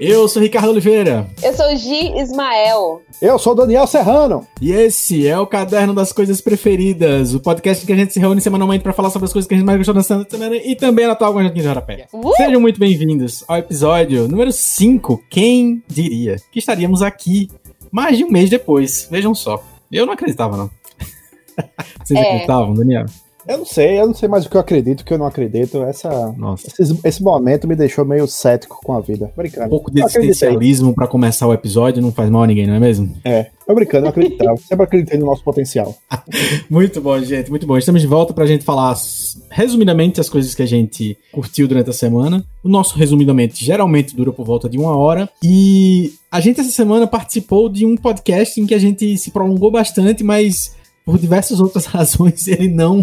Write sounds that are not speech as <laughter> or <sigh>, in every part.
Eu sou Ricardo Oliveira. Eu sou Gi Ismael. Eu sou Daniel Serrano. E esse é o Caderno das Coisas Preferidas, o podcast que a gente se reúne semanalmente para falar sobre as coisas que a gente mais gostou na semana e também na atual com a gente aqui de Jarapé. Uh! Sejam muito bem-vindos ao episódio número 5. Quem diria que estaríamos aqui mais de um mês depois? Vejam só. Eu não acreditava, não. <laughs> Vocês é. acreditavam, Daniel? Eu não sei, eu não sei mais o que eu acredito, o que eu não acredito. Essa, esse, esse, momento me deixou meio cético com a vida. Brincando. Um pouco de existencialismo para começar o episódio não faz mal a ninguém, não é mesmo? É, tô brincando, eu acreditava. <laughs> Sempre acreditei no nosso potencial. <laughs> muito bom, gente, muito bom. Estamos de volta pra gente falar resumidamente as coisas que a gente curtiu durante a semana. O nosso resumidamente geralmente dura por volta de uma hora. E a gente essa semana participou de um podcast em que a gente se prolongou bastante, mas por diversas outras <laughs> razões, ele não,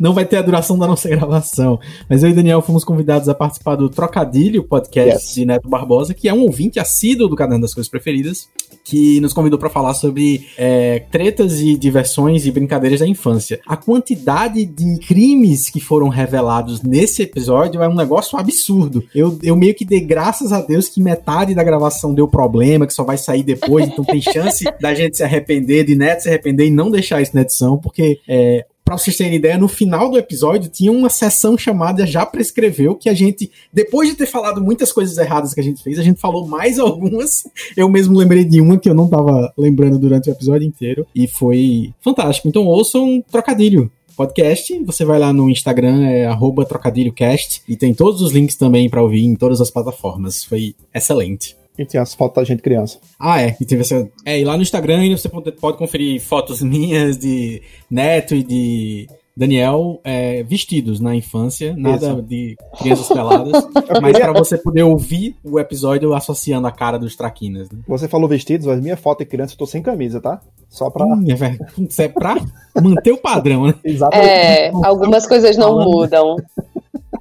não vai ter a duração da nossa gravação. Mas eu e Daniel fomos convidados a participar do Trocadilho, podcast yes. de Neto Barbosa, que é um ouvinte assíduo do Caderno das Coisas Preferidas, que nos convidou para falar sobre é, tretas e diversões e brincadeiras da infância. A quantidade de crimes que foram revelados nesse episódio é um negócio absurdo. Eu, eu meio que dei graças a Deus que metade da gravação deu problema, que só vai sair depois, então tem chance <laughs> da gente se arrepender, de Neto se arrepender e não deixar isso na edição, porque é, para vocês terem ideia, no final do episódio tinha uma sessão chamada Já Prescreveu, que a gente, depois de ter falado muitas coisas erradas que a gente fez, a gente falou mais <laughs> algumas. Eu mesmo lembrei de uma que eu não tava lembrando durante o episódio inteiro, e foi fantástico. Então ouçam um trocadilho podcast. Você vai lá no Instagram, é trocadilhocast, e tem todos os links também para ouvir em todas as plataformas. Foi excelente. E tem as fotos da gente criança. Ah, é. E teve essa. É, e lá no Instagram você pode, pode conferir fotos minhas de Neto e de Daniel é, vestidos na infância, nada Isso. de crianças peladas, <laughs> mas para você poder ouvir o episódio associando a cara dos traquinas. Né? Você falou vestidos, mas minha foto de criança eu tô sem camisa, tá? Só pra. Hum, é, Isso é pra manter o padrão, né? <laughs> Exatamente. É, algumas coisas não mudam.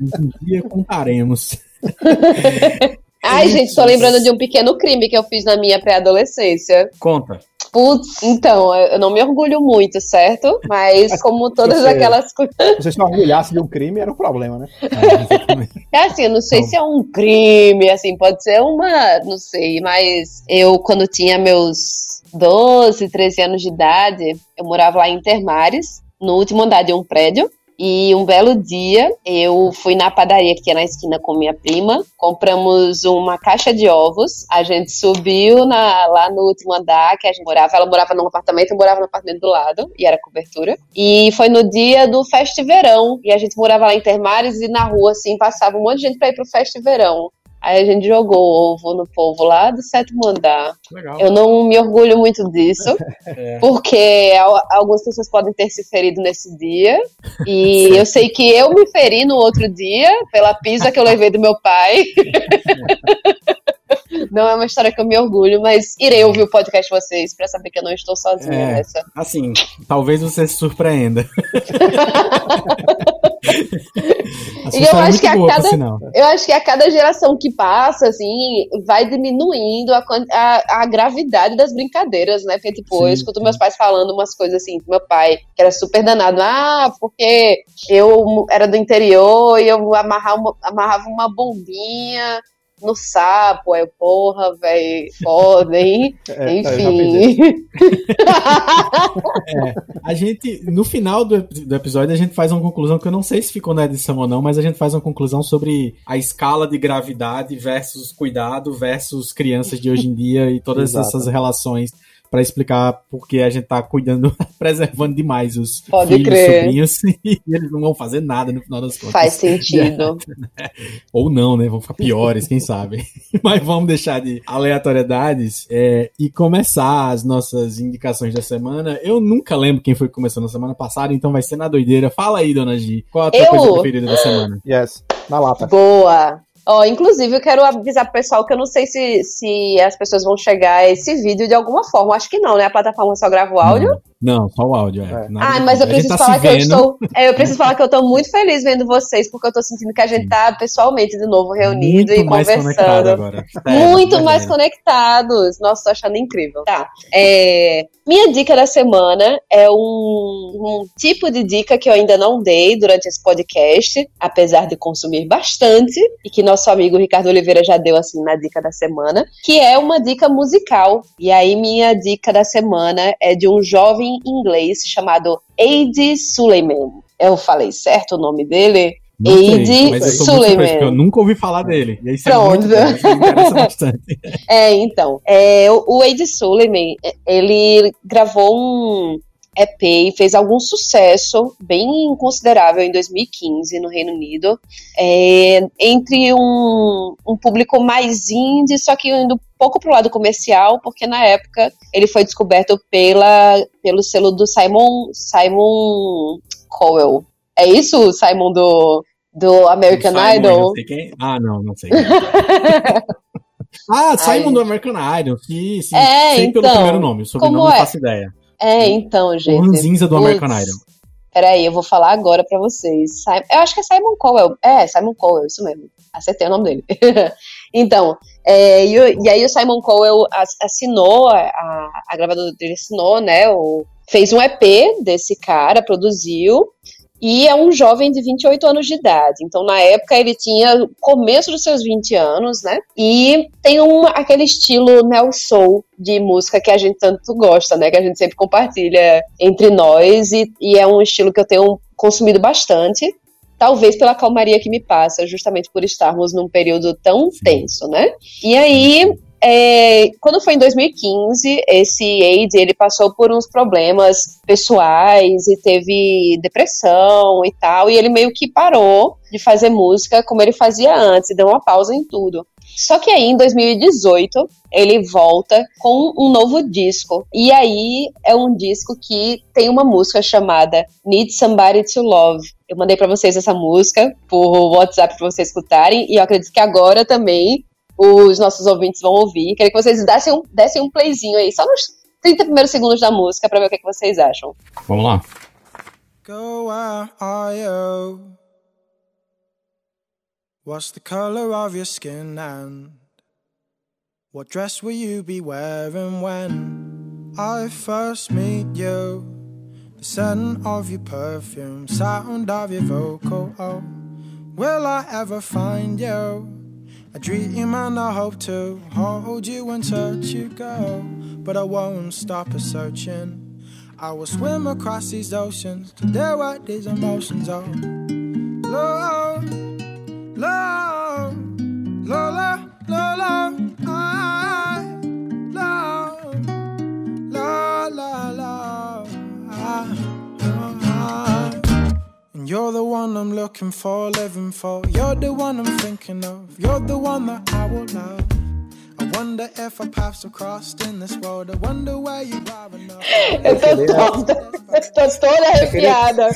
Um dia contaremos. <laughs> Ai, gente, tô lembrando de um pequeno crime que eu fiz na minha pré-adolescência. Conta. Putz, então, eu não me orgulho muito, certo? Mas como todas você, aquelas coisas. <laughs> <laughs> Se você se orgulhasse de um crime, era um problema, né? É, é assim, eu não sei se é um crime, assim, pode ser uma. Não sei, mas eu, quando tinha meus 12, 13 anos de idade, eu morava lá em Intermares, no último andar de um prédio. E um belo dia, eu fui na padaria que é na esquina com minha prima, compramos uma caixa de ovos, a gente subiu na, lá no último andar que a gente morava, ela morava num apartamento, eu morava no apartamento do lado, e era cobertura. E foi no dia do Feste Verão, e a gente morava lá em Termares e na rua, assim, passava um monte de gente pra ir pro Feste Verão. Aí a gente jogou ovo no povo lá do sétimo andar. Legal. Eu não me orgulho muito disso, <laughs> é. porque algumas pessoas podem ter se ferido nesse dia. E <laughs> eu sei que eu me feri no outro dia pela pizza que eu levei do meu pai. <laughs> Não é uma história que eu me orgulho, mas irei ouvir o podcast de vocês para saber que eu não estou sozinha é, nessa. Assim, talvez você se surpreenda. <laughs> e eu acho, que a boa, cada, eu acho que a cada geração que passa, assim, vai diminuindo a, a, a gravidade das brincadeiras, né? Porque, tipo, sim, eu escuto meus pais falando umas coisas assim, meu pai, que era super danado, ah, porque eu era do interior e eu amarrava uma, amarrava uma bombinha no sapo, aí porra, velho, foda, hein? <laughs> É, Enfim. <laughs> é, a gente, no final do, do, episódio, a gente faz uma conclusão que eu não sei se ficou na edição ou não, mas a gente faz uma conclusão sobre a escala de gravidade versus cuidado versus crianças de hoje em dia e todas essas relações para explicar porque a gente tá cuidando, <laughs> preservando demais os Pode filhos, crer. sobrinhos, <laughs> e eles não vão fazer nada no final das contas. Faz sentido. <laughs> Ou não, né? Vão ficar piores, quem sabe. Mas vamos deixar de aleatoriedades é, e começar as nossas indicações da semana. Eu nunca lembro quem foi que começou na semana passada, então vai ser na doideira. Fala aí, dona Gi, qual a tua Eu... coisa preferida da semana? Yes, na lata. Boa! Ó, oh, inclusive, eu quero avisar pro pessoal que eu não sei se, se as pessoas vão chegar a esse vídeo de alguma forma. Acho que não, né? A plataforma só grava o áudio. Não, só o áudio, é. Ah, mas eu preciso tá falar que eu estou. É, eu preciso <laughs> falar que eu estou muito feliz vendo vocês, porque eu estou sentindo que a gente está pessoalmente de novo reunido muito e conversando. Agora. muito mais conectados. Nossa, tô achando incrível. Tá. É, minha dica da semana é um, um tipo de dica que eu ainda não dei durante esse podcast, apesar de consumir bastante, e que nosso amigo Ricardo Oliveira já deu assim na dica da semana, que é uma dica musical. E aí, minha dica da semana é de um jovem inglês chamado Aid Suleiman. Eu falei certo o nome dele? Aid Suleiman. Eu nunca ouvi falar dele. E aí Pronto. É, <laughs> é, então. É, o Aid Suleiman, ele gravou um EP e fez algum sucesso bem considerável em 2015 no Reino Unido, é, entre um, um público mais indie, só que indo pouco pro lado comercial, porque na época ele foi descoberto pela, pelo selo do Simon, Simon Cowell. É isso, Simon, do, do American Simon, Idol? Ah, não, não sei. <laughs> ah, Simon Ai. do American Idol, sim, sim. É, sei então, pelo primeiro nome, o sobrenome não é? faço ideia. É, então, gente. O Ranzinza do American Idol. Peraí, eu vou falar agora pra vocês. Eu acho que é Simon Cowell. É, Simon Cowell, isso mesmo. Acertei o nome dele. <laughs> então, é, e, e, aí o Simon Cowell assinou, a, a gravadora dele assinou, né? O, fez um EP desse cara, produziu. E é um jovem de 28 anos de idade. Então, na época, ele tinha começo dos seus 20 anos, né? E tem um, aquele estilo neo soul de música que a gente tanto gosta, né? Que a gente sempre compartilha entre nós. E, e é um estilo que eu tenho consumido bastante. Talvez pela calmaria que me passa, justamente por estarmos num período tão tenso, né? E aí, é, quando foi em 2015, esse AIDS ele passou por uns problemas pessoais e teve depressão e tal, e ele meio que parou de fazer música como ele fazia antes, deu uma pausa em tudo. Só que aí, em 2018, ele volta com um novo disco. E aí é um disco que tem uma música chamada Need Somebody to Love. Eu mandei para vocês essa música por WhatsApp para vocês escutarem. E eu acredito que agora também os nossos ouvintes vão ouvir. Queria que vocês dessem um, dessem um playzinho aí, só nos 30 primeiros segundos da música, pra ver o que, é que vocês acham. Vamos lá. Go you? What's the color of your skin and what dress will you be wearing when I first meet you? The scent of your perfume, sound of your vocal. Oh, will I ever find you? I dream and I hope to hold you and touch you go, but I won't stop a searching. I will swim across these oceans to deal with these emotions. Oh, love, love, love, love, love, I love, love, love, love. I, you're the one I'm looking for, living for. You're the one I'm thinking of. You're the one that I will love. I wonder if our paths have crossed in this world. I wonder where you are now. Eu tô toda, tô toda arrepiada.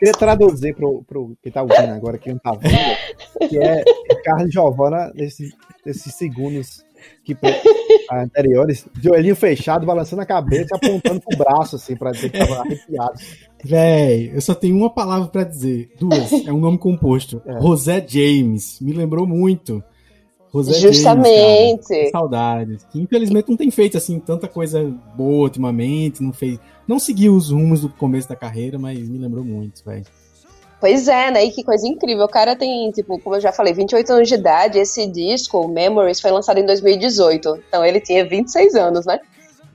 Queria traduzir pro, pro que tá ouvindo agora, que não tá vendo, que é Carlos Giovanna nesses, nesses segundos que anteriores, de olhinho fechado, balançando a cabeça, apontando pro braço, assim, pra dizer que tava arrepiado. Véi, eu só tenho uma palavra para dizer. Duas. É um nome composto. É. José James. Me lembrou muito. José Justamente. James. Saudades. Que infelizmente não tem feito assim tanta coisa boa ultimamente. Não fez. Não seguiu os rumos do começo da carreira, mas me lembrou muito, velho. Pois é, né? E que coisa incrível. O cara tem, tipo, como eu já falei, 28 anos de idade. Esse disco, Memories, foi lançado em 2018. Então ele tinha 26 anos, né?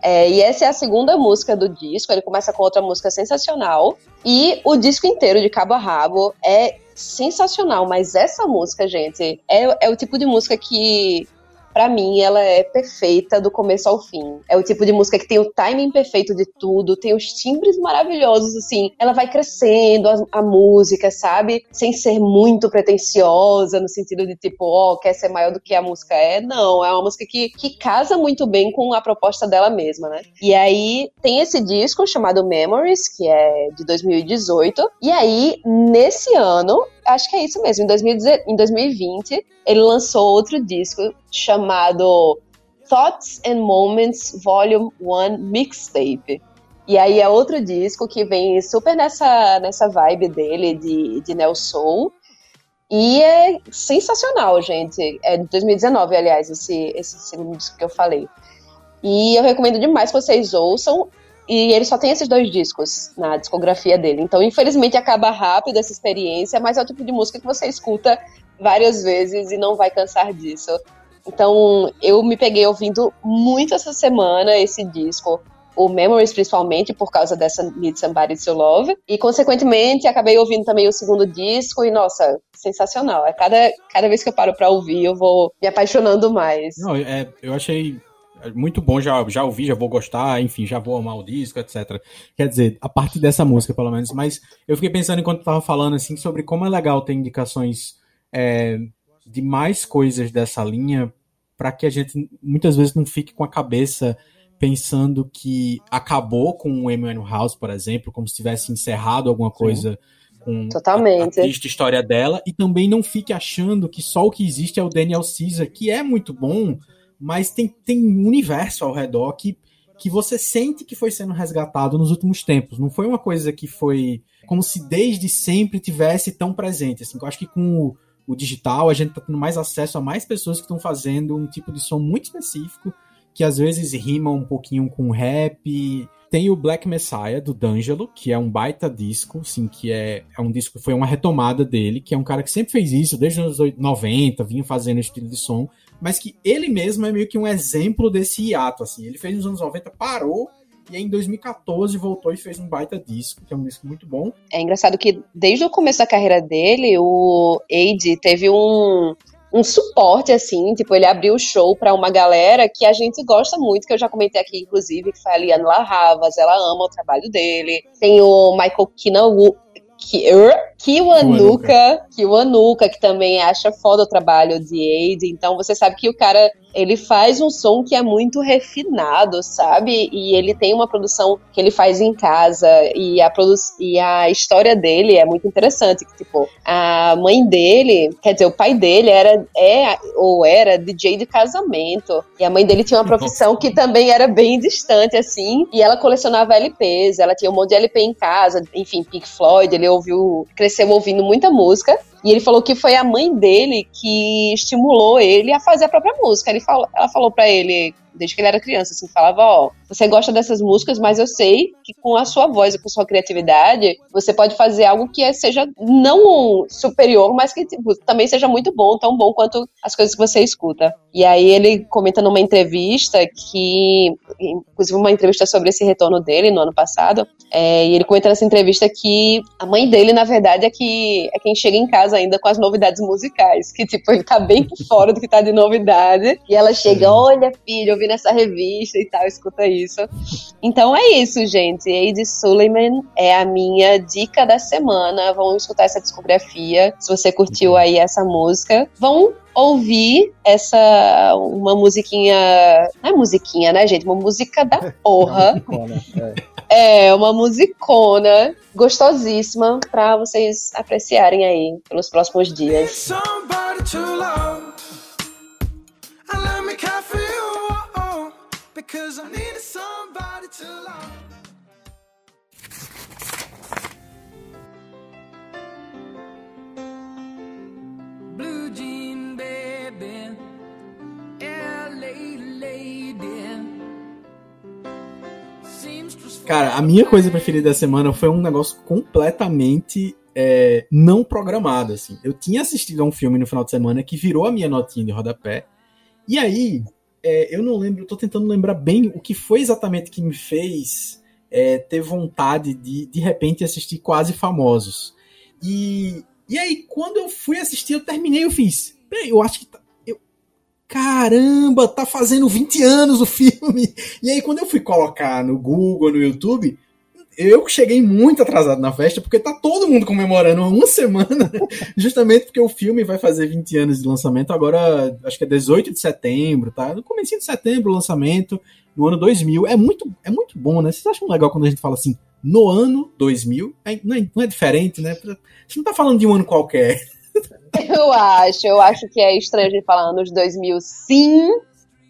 É, e essa é a segunda música do disco. Ele começa com outra música sensacional. E o disco inteiro, de cabo a rabo, é sensacional. Mas essa música, gente, é, é o tipo de música que para mim, ela é perfeita do começo ao fim. É o tipo de música que tem o timing perfeito de tudo, tem os timbres maravilhosos, assim. Ela vai crescendo a, a música, sabe? Sem ser muito pretensiosa, no sentido de tipo, ó, oh, quer ser maior do que a música é. Não, é uma música que, que casa muito bem com a proposta dela mesma, né? E aí tem esse disco chamado Memories, que é de 2018. E aí, nesse ano, acho que é isso mesmo. Em, 2020, ele lançou outro disco chamado Thoughts and Moments Volume 1 Mixtape. E aí é outro disco que vem super nessa, nessa vibe dele de, de Neo Soul. E é sensacional, gente. É de 2019, aliás, esse, esse segundo disco que eu falei. E eu recomendo demais que vocês ouçam. E ele só tem esses dois discos na discografia dele. Então, infelizmente, acaba rápido essa experiência, mas é o tipo de música que você escuta várias vezes e não vai cansar disso. Então, eu me peguei ouvindo muito essa semana esse disco o Memories, principalmente, por causa dessa Need Somebody to Love. E, consequentemente, acabei ouvindo também o segundo disco e, nossa, sensacional. É cada, cada vez que eu paro pra ouvir, eu vou me apaixonando mais. Não, é, eu achei muito bom, já, já ouvi, já vou gostar, enfim, já vou amar o disco, etc. Quer dizer, a partir dessa música, pelo menos. Mas eu fiquei pensando enquanto tava falando, assim, sobre como é legal ter indicações é, de mais coisas dessa linha para que a gente muitas vezes não fique com a cabeça pensando que acabou com o Emmanuel House, por exemplo, como se tivesse encerrado alguma coisa Sim. com Totalmente. a, a história dela, e também não fique achando que só o que existe é o Daniel Caesar, que é muito bom, mas tem, tem um universo ao redor que, que você sente que foi sendo resgatado nos últimos tempos. Não foi uma coisa que foi como se desde sempre tivesse tão presente. Assim, eu acho que com o, o digital a gente está tendo mais acesso a mais pessoas que estão fazendo um tipo de som muito específico que às vezes rima um pouquinho com rap. Tem o Black Messiah, do D'Angelo, que é um baita disco, assim, que é, é um disco, foi uma retomada dele, que é um cara que sempre fez isso, desde os anos 90, vinha fazendo estilo de som, mas que ele mesmo é meio que um exemplo desse hiato, assim. Ele fez nos anos 90, parou, e aí, em 2014 voltou e fez um baita disco, que é um disco muito bom. É engraçado que desde o começo da carreira dele, o Aide teve um, um suporte, assim, tipo, ele abriu o show para uma galera que a gente gosta muito, que eu já comentei aqui, inclusive, que foi a Liana Larravas, ela ama o trabalho dele. Tem o Michael Kinawu, Kiwanuka, Kiwanuka, que também acha foda o trabalho de Aid, então você sabe que o cara ele faz um som que é muito refinado, sabe? E ele tem uma produção que ele faz em casa e a, e a história dele é muito interessante. Que, tipo, a mãe dele, quer dizer, o pai dele era é, ou era DJ de casamento. E a mãe dele tinha uma profissão que também era bem distante, assim. E ela colecionava LPs, ela tinha um monte de LP em casa, enfim, Pink Floyd, ele ouviu, cresceu ouvindo muita música. E ele falou que foi a mãe dele que estimulou ele a fazer a própria música. Ele falou, ela falou para ele, desde que ele era criança, assim, falava, ó, você gosta dessas músicas, mas eu sei que com a sua voz e com sua criatividade, você pode fazer algo que seja não superior, mas que tipo, também seja muito bom, tão bom quanto as coisas que você escuta. E aí ele comenta numa entrevista que, inclusive uma entrevista sobre esse retorno dele no ano passado, é, e ele comenta nessa entrevista que a mãe dele, na verdade, é que é quem chega em casa ainda com as novidades musicais, que tipo, ele tá bem por fora do que tá de novidade, e ela chega, olha filho, eu vi nessa revista e tal, escuta isso. Então é isso, gente. Eide Suleiman é a minha dica da semana. Vão escutar essa discografia. Se você curtiu aí essa música, vão ouvir essa uma musiquinha, não é musiquinha, né, gente? Uma música da <laughs> porra. é. é, uma musicona gostosíssima para vocês apreciarem aí pelos próximos dias. Cause I needed somebody to love. Blue jean baby, LA lady. Cara, a minha coisa preferida da semana foi um negócio completamente é, não programado, assim. Eu tinha assistido a um filme no final de semana que virou a minha notinha de rodapé. E aí, é, eu não lembro, tô tentando lembrar bem o que foi exatamente que me fez é, ter vontade de, de repente, assistir Quase Famosos. E, e aí, quando eu fui assistir, eu terminei, eu fiz. Eu acho que. Tá, caramba, tá fazendo 20 anos o filme! <laughs> E aí, quando eu fui colocar no Google, no YouTube, eu cheguei muito atrasado na festa, porque tá todo mundo comemorando uma <laughs> semana, justamente porque o filme vai fazer 20 anos de lançamento agora, acho que é 18 de setembro, tá? No começo de setembro o lançamento, no ano 2000. É muito, é muito bom, né? Vocês acham legal quando a gente fala assim, no ano 2000? É, não, é, não é diferente, né? Você não tá falando de um ano qualquer. <laughs> Eu acho, eu acho que é estranho a gente falar anos 2000 sim,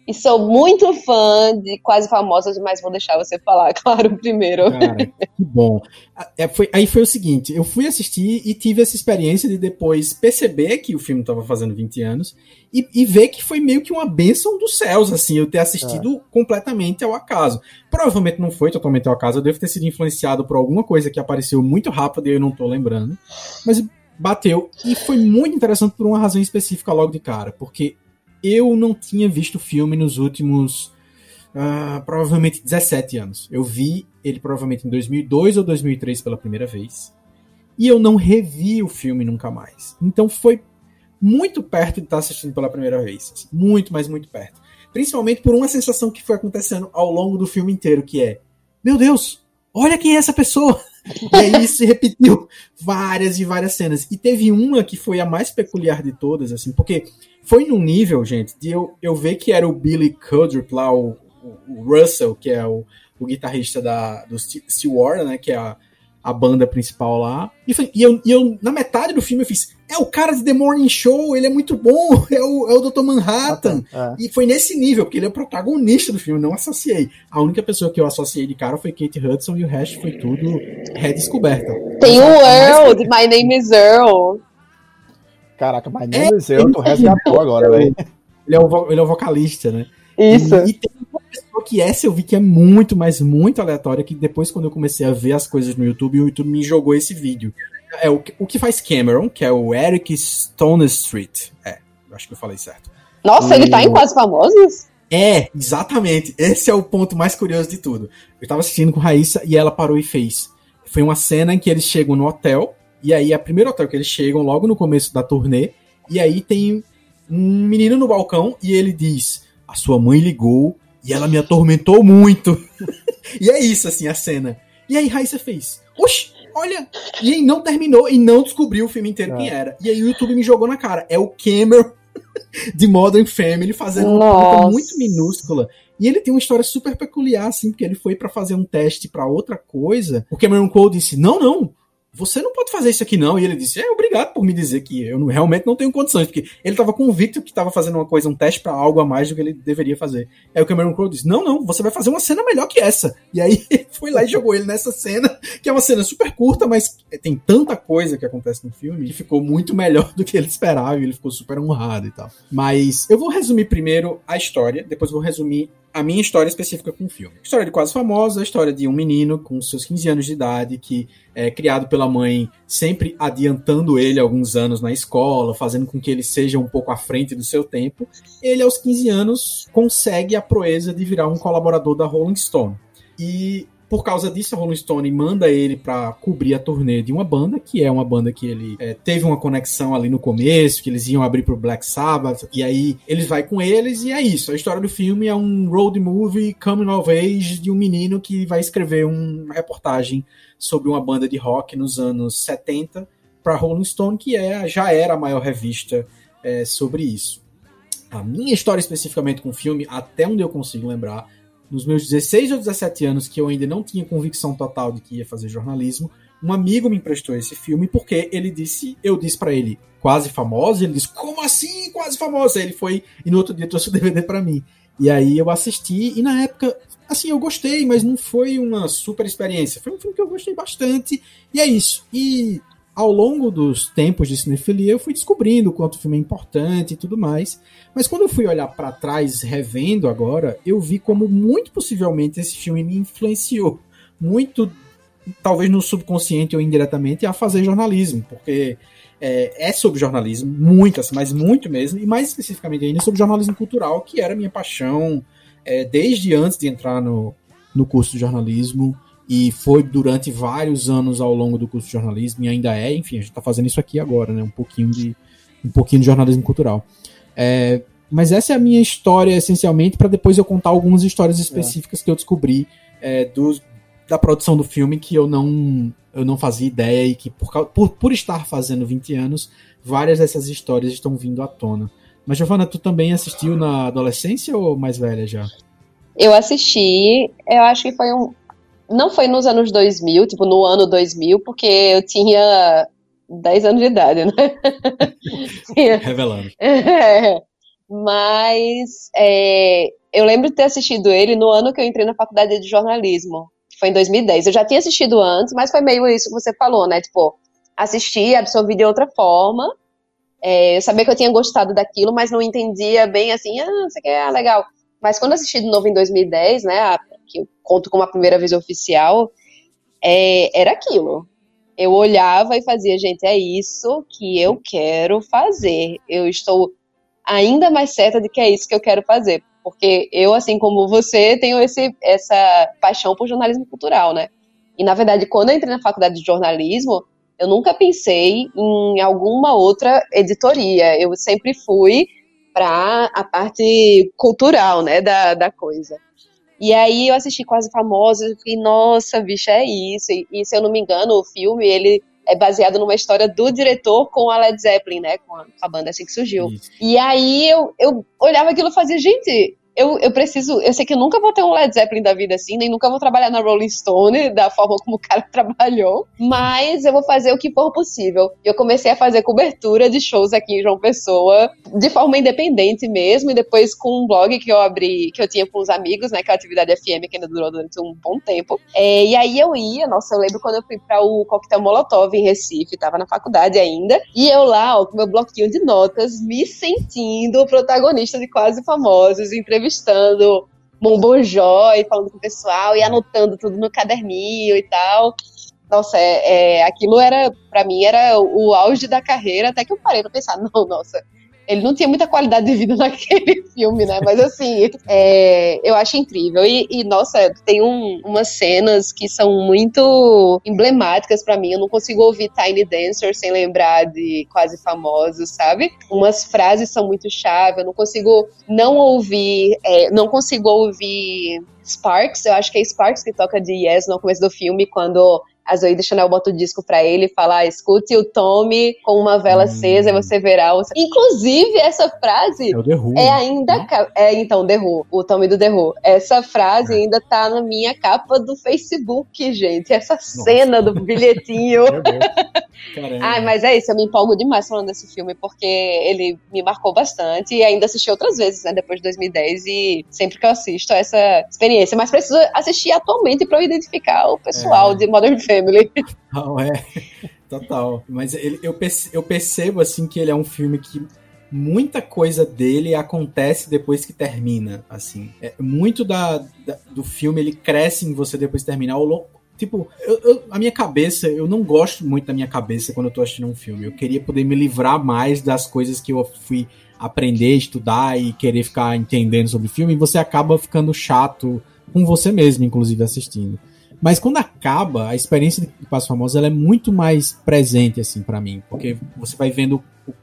E sou muito fã de Quase Famosas, mas vou deixar você falar, <laughs> claro, primeiro. Cara, que bom. É, foi, aí foi o seguinte, eu fui assistir e tive essa experiência de depois perceber que o filme estava fazendo 20 anos e, e, ver que foi meio que uma bênção dos céus, assim, eu ter assistido é. completamente ao acaso. Provavelmente não foi totalmente ao acaso, eu devo ter sido influenciado por alguma coisa que apareceu muito rápido e eu não tô lembrando. Mas bateu. E foi muito interessante por uma razão específica logo de cara, porque eu não tinha visto o filme nos últimos uh, provavelmente 17 anos. Eu vi ele provavelmente em 2002 ou 2003 pela primeira vez. E eu não revi o filme nunca mais. Então foi muito perto de estar assistindo pela primeira vez. Muito, mas muito perto. Principalmente por uma sensação que foi acontecendo ao longo do filme inteiro, que é: Meu Deus, olha quem é essa pessoa! <laughs> E aí isso se repetiu várias e várias cenas. E teve uma que foi a mais peculiar de todas, assim, porque foi num nível, gente, de eu, eu ver que era o Billy Cudrup lá, o, o, Russell, que é o, o guitarrista da, do Steel né, que é a, a banda principal lá. E, foi, e, eu, e eu, na metade do filme, eu fiz, é o cara de The Morning Show, ele é muito bom, <laughs> é o, é o Dr. Manhattan. É. E foi nesse nível, porque ele é o protagonista do filme, não associei. A única pessoa que eu associei de cara foi Kate Hudson e o resto foi tudo redescoberta. Tem o Earl, de My Name is Earl. Caraca, mas nem é, eu tô resgatou agora, velho. Ele, é o, ele é o vocalista, né? Isso. E, e, tem uma pessoa que essa eu vi que é muito, mas muito aleatória, que depois, quando eu comecei a ver as coisas no YouTube, o YouTube me jogou esse vídeo. É o, o que faz Cameron, que é o Eric Stone Street. É, acho que eu falei certo. Nossa, o... ele tá em Quase Famosos? É, exatamente. Esse é o ponto mais curioso de tudo. Eu tava assistindo com Raíssa e ela parou e fez. Foi uma cena em que eles chegam no hotel e aí, a primeira hotel que eles chegam, logo no começo da turnê, e aí tem um menino no balcão e ele diz: A sua mãe ligou e ela me atormentou muito. <laughs> e é isso, assim, a cena. E aí Raíssa fez: Oxi, olha! E não terminou e não descobriu o filme inteiro é. quem era. E aí o YouTube me jogou na cara: É o Cameron <laughs> de Modern Family fazendo Nossa. uma coisa muito minúscula. E ele tem uma história super peculiar, assim, porque ele foi para fazer um teste para outra coisa. O Cameron Cole disse: Não, não você não pode fazer isso aqui não. E ele disse, é, obrigado por me dizer que eu não, realmente não tenho condições, porque ele estava convicto que estava fazendo uma coisa, um teste para algo a mais do que ele deveria fazer. Aí o Cameron Crowe disse, não, não, você vai fazer uma cena melhor que essa. E aí <laughs> foi lá e jogou ele nessa cena, que é uma cena super curta, mas tem tanta coisa que acontece no filme que ficou muito melhor do que ele esperava e ele ficou super honrado e tal. Mas eu vou resumir primeiro a história, depois vou resumir a minha história específica com o filme. História de quase famosa, a história de um menino com seus 15 anos de idade que é criado pela mãe, sempre adiantando ele alguns anos na escola, fazendo com que ele seja um pouco à frente do seu tempo. Ele aos 15 anos consegue a proeza de virar um colaborador da Rolling Stone. E por causa disso, a Rolling Stone manda ele para cobrir a turnê de uma banda, que é uma banda que ele é, teve uma conexão ali no começo, que eles iam abrir pro Black Sabbath, e aí ele vai com eles, e é isso. A história do filme é um road movie coming of age de um menino que vai escrever uma reportagem sobre uma banda de rock nos anos 70 para Rolling Stone, que é, já era a maior revista é, sobre isso. A minha história especificamente com o filme, até onde eu consigo lembrar, nos meus 16 ou 17 anos, que eu ainda não tinha convicção total de que ia fazer jornalismo, um amigo me emprestou esse filme porque ele disse, eu disse para ele, quase famosa, ele disse, como assim, quase famosa? Ele foi e no outro dia trouxe o <laughs> DVD para mim. E aí eu assisti e na época, assim, eu gostei, mas não foi uma super experiência. Foi um filme que eu gostei bastante e é isso. E ao longo dos tempos de cinefilia, eu fui descobrindo o quanto o filme é importante e tudo mais. Mas quando eu fui olhar para trás, revendo agora, eu vi como muito possivelmente esse filme me influenciou muito, talvez no subconsciente ou indiretamente, a fazer jornalismo, porque é, é sobre jornalismo, muitas, mas muito mesmo, e mais especificamente ainda sobre jornalismo cultural, que era minha paixão é, desde antes de entrar no, no curso de jornalismo e foi durante vários anos ao longo do curso de jornalismo e ainda é, enfim, a gente está fazendo isso aqui agora, né? Um pouquinho de um pouquinho de jornalismo cultural. É, mas essa é a minha história essencialmente para depois eu contar algumas histórias específicas é. que eu descobri é, do, da produção do filme que eu não eu não fazia ideia e que por, por, por estar fazendo 20 anos, várias dessas histórias estão vindo à tona. Mas Giovana, tu também assistiu na adolescência ou mais velha já? Eu assisti, eu acho que foi um, não foi nos anos 2000, tipo, no ano 2000, porque eu tinha 10 anos de idade, né? <laughs> Revelando. <laughs> É, Mas é, eu lembro de ter assistido ele no ano que eu entrei na faculdade de jornalismo. Foi em 2010. Eu já tinha assistido antes, mas foi meio isso que você falou, né? Tipo, assisti, absorvi de outra forma. É, eu sabia que eu tinha gostado daquilo, mas não entendia bem assim, ah, isso aqui é legal. Mas quando assisti de novo em 2010, né, a, que eu conto como a primeira vez oficial, é, era aquilo. Eu olhava e fazia, gente, é isso que eu quero fazer. Eu estou ainda mais certa de que é isso que eu quero fazer. Porque eu, assim como você, tenho esse, essa paixão por jornalismo cultural, né? E, na verdade, quando eu entrei na faculdade de jornalismo, eu nunca pensei em alguma outra editoria. Eu sempre fui para a parte cultural, né, da, da coisa. E aí eu assisti Quase Famosos e fiquei, nossa, bicho, é isso. E, e, se eu não me engano, o filme, ele é baseado numa história do diretor com a Led Zeppelin, né, com a, com a banda assim que surgiu. Isso. E aí eu, eu olhava aquilo e fazia, gente, eu, eu preciso. Eu sei que eu nunca vou ter um Led Zeppelin da vida assim, nem nunca vou trabalhar na Rolling Stone <laughs> da forma como o cara <laughs> trabalhou, mas eu vou fazer o que for possível. Eu comecei a fazer cobertura de shows aqui em João Pessoa, de forma independente mesmo, e depois com um blog que eu abri, que eu tinha com os amigos, né, que é a atividade FM, que ainda durou durante um bom tempo. É, e aí eu ia, nossa, eu lembro quando eu fui para o Coquetel Molotov em Recife, tava na faculdade ainda, e eu lá, ó, com meu bloquinho de notas, me sentindo protagonista de Quase Famosos, entrevistando entrevistando Bombom Joy, falando com o pessoal e anotando tudo no caderninho e tal. Nossa, é, é aquilo era, para mim, era o auge da carreira, até que eu parei pra pensar, <laughs> não, nossa, ele não tinha muita qualidade de vida <laughs> naquele filme, né? Mas assim, é, eu acho incrível. E, e nossa, tem um, umas cenas que são muito emblemáticas para mim. Eu não consigo ouvir Tiny Dancer sem lembrar de Quase Famosos, sabe? Umas frases são muito chave. Eu não consigo não ouvir, é, não consigo ouvir Sparks, eu acho que é Sparks que toca de Yes no começo do filme, quando a Zoe Chanel bota o disco pra ele e fala: ah, escute o Tommy com uma vela hum. acesa e você verá. O... Inclusive, essa frase é, o The Who, é ainda. Né? É, então, The Who, o Tommy do The Who. Essa frase é. ainda tá na minha capa do Facebook, gente. Essa Nossa. cena do bilhetinho. <laughs> Ai, mas é isso, eu me empolgo demais falando desse filme, porque ele me marcou bastante e ainda assisti outras vezes, né, depois de 2010, e sempre que eu assisto essa experiência. Mas preciso assistir atualmente para eu identificar o pessoal é. de Modern Family. Não, é. Total. Mas ele, eu, eu percebo, assim, que ele é um filme que muita coisa dele acontece depois que termina, assim. É, muito da, da, do filme ele cresce em você depois de terminar. Tipo, eu, eu, a minha cabeça, eu não gosto muito da minha cabeça quando eu tô assistindo um filme. Eu queria poder me livrar mais das coisas que eu fui aprender, estudar e querer ficar entendendo sobre o filme, e você acaba ficando chato com você mesmo, inclusive, assistindo. Mas quando acaba, a experiência de Passo Famoso ela é muito mais presente, assim, para mim. Porque você vai vendo o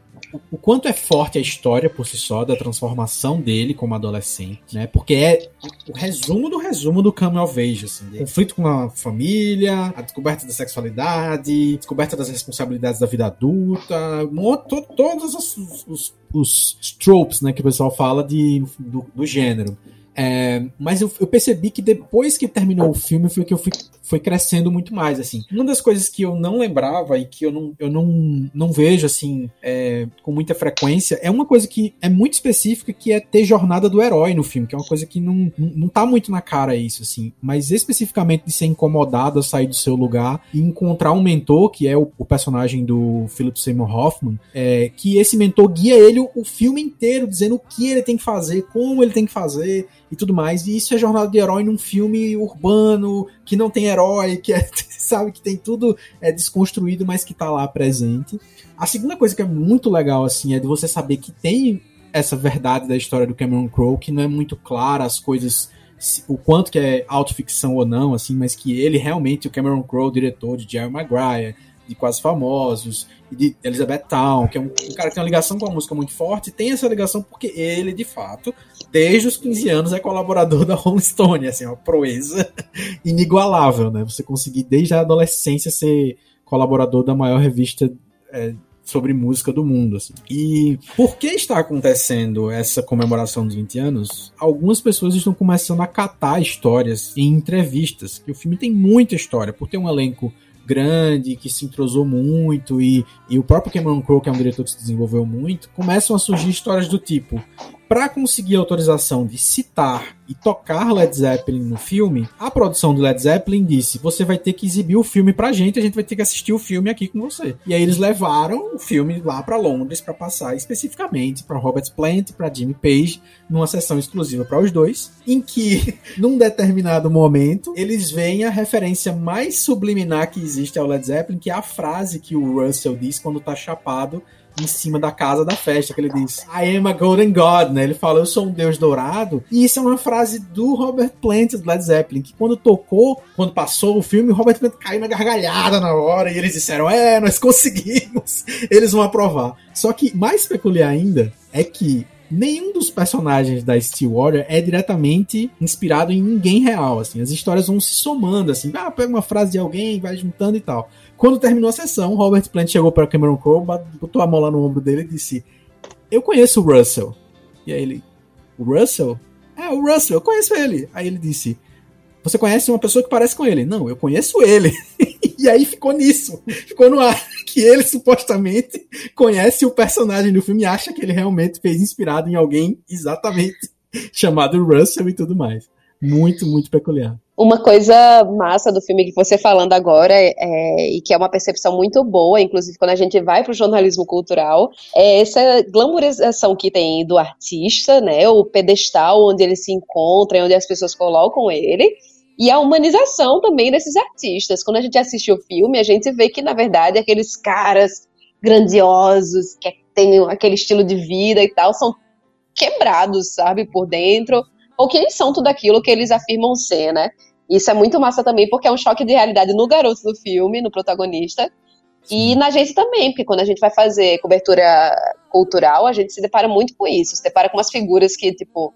o quanto é forte a história por si só, da transformação dele como adolescente, né? Porque é o resumo do resumo do Coming of Age, assim. Conflito com a família, a descoberta da sexualidade, descoberta das responsabilidades da vida adulta, todos os, os, os, tropes, né, que o pessoal fala de, do, do gênero. É, mas eu, eu, percebi que depois que terminou o filme foi que eu fui, foi crescendo muito mais, assim. Uma das coisas que eu não lembrava e que eu não, eu não, não vejo, assim, é, com muita frequência, é uma coisa que é muito específica, que é ter jornada do herói no filme, que é uma coisa que não, não, não tá muito na cara isso, assim. Mas especificamente de ser incomodado a sair do seu lugar e encontrar um mentor, que é o, o personagem do Philip Seymour Hoffman, é, que esse mentor guia ele o, o filme inteiro, dizendo o que ele tem que fazer, como ele tem que fazer e tudo mais. E isso é jornada de herói num filme urbano, que não tem herói, que é, <laughs> sabe, que tem tudo é desconstruído, mas que tá lá presente. A segunda coisa que é muito legal, assim, é de você saber que tem essa verdade da história do Cameron Crowe, que não é muito clara as coisas o quanto que é autoficção ou não, assim, mas que ele realmente, o Cameron Crowe, diretor de Jerry Maguire, de Quase Famosos, e de Elizabeth Town, que é um, um, cara que tem uma ligação com a música muito forte, tem essa ligação porque ele, de fato, desde os 15 anos é colaborador da Rolling Stone, assim, uma proeza <laughs> inigualável, né? Você conseguir desde a adolescência ser colaborador da maior revista é, sobre música do mundo. Assim. E por que está acontecendo essa comemoração dos 20 anos? Algumas pessoas estão começando a catar histórias em entrevistas, que o filme tem muita história, por ter um elenco grande, que se entrosou muito, e, e o próprio Cameron Crowe, que é um diretor que se desenvolveu muito, começam a surgir histórias do tipo: para conseguir autorização de citar e tocar Led Zeppelin no filme, a produção do Led Zeppelin disse: você vai ter que exibir o filme pra gente, a gente vai ter que assistir o filme aqui com você. E aí eles levaram o filme lá para Londres para passar especificamente para Robert Plant, para Jimmy Page, numa sessão exclusiva para os dois, em que <laughs> num determinado momento eles veem a referência mais subliminar que existe ao Led Zeppelin, que é a frase que o Russell diz quando tá chapado em cima da casa da festa, que ele diz I am a golden god, né? Ele fala, eu sou um deus dourado. E isso é uma frase do Robert Plant, do Led Zeppelin, que quando tocou, quando passou o filme, o Robert Plant caiu na gargalhada na hora, e eles disseram, é, nós conseguimos, <laughs> eles vão aprovar. Só que mais peculiar ainda é que nenhum dos personagens da Stillwater é diretamente inspirado em ninguém real, assim. As histórias vão se somando, assim. Ah, pega uma frase de alguém, vai juntando e tal. Quando terminou a sessão, Robert Plant chegou para Cameron Crowe, botou a mão lá no ombro dele e disse: Eu conheço o Russell. E aí ele: O Russell? É, o Russell, eu conheço ele. Aí ele disse: Você conhece uma pessoa que parece com ele? Não, eu conheço ele. <laughs> e aí ficou nisso. Ficou no ar <laughs> que ele supostamente conhece o personagem do filme e acha que ele realmente fez inspirado em alguém exatamente <laughs> chamado Russell e tudo mais. Muito, muito peculiar. Uma coisa massa do filme que você falando agora, é, e que é uma percepção muito boa, inclusive quando a gente vai para o jornalismo cultural, é essa glamourização que tem do artista, né? O pedestal onde ele se encontra, onde as pessoas colocam ele, e a humanização também desses artistas. Quando a gente assiste o filme, a gente vê que, na verdade, aqueles caras grandiosos, que têm aquele estilo de vida e tal, são quebrados, sabe, por dentro ou que eles são tudo aquilo que eles afirmam ser, né? Isso é muito massa também, porque é um choque de realidade no garoto do filme, no protagonista, e na gente também, porque quando a gente vai fazer cobertura cultural, a gente se depara muito com isso, se depara com umas figuras que, tipo,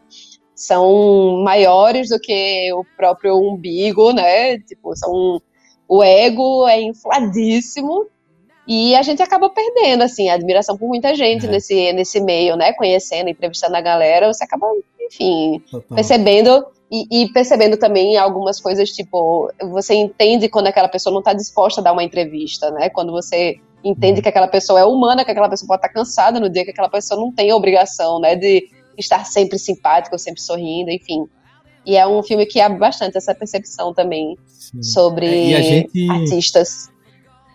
são maiores do que o próprio umbigo, né? Tipo, são o ego é infladíssimo e a gente acaba perdendo assim a admiração por muita gente é. nesse nesse meio, né? Conhecendo, entrevistando a galera, você acaba enfim, Total. percebendo e, e, percebendo também algumas coisas, tipo, você entende quando aquela pessoa não está disposta a dar uma entrevista, né? Quando você entende uhum. que aquela pessoa é humana, que aquela pessoa pode estar tá cansada no dia, que aquela pessoa não tem a obrigação, né, de estar sempre simpática, sempre sorrindo, enfim. E é um filme que abre bastante essa percepção também Sim. sobre é, gente... artistas.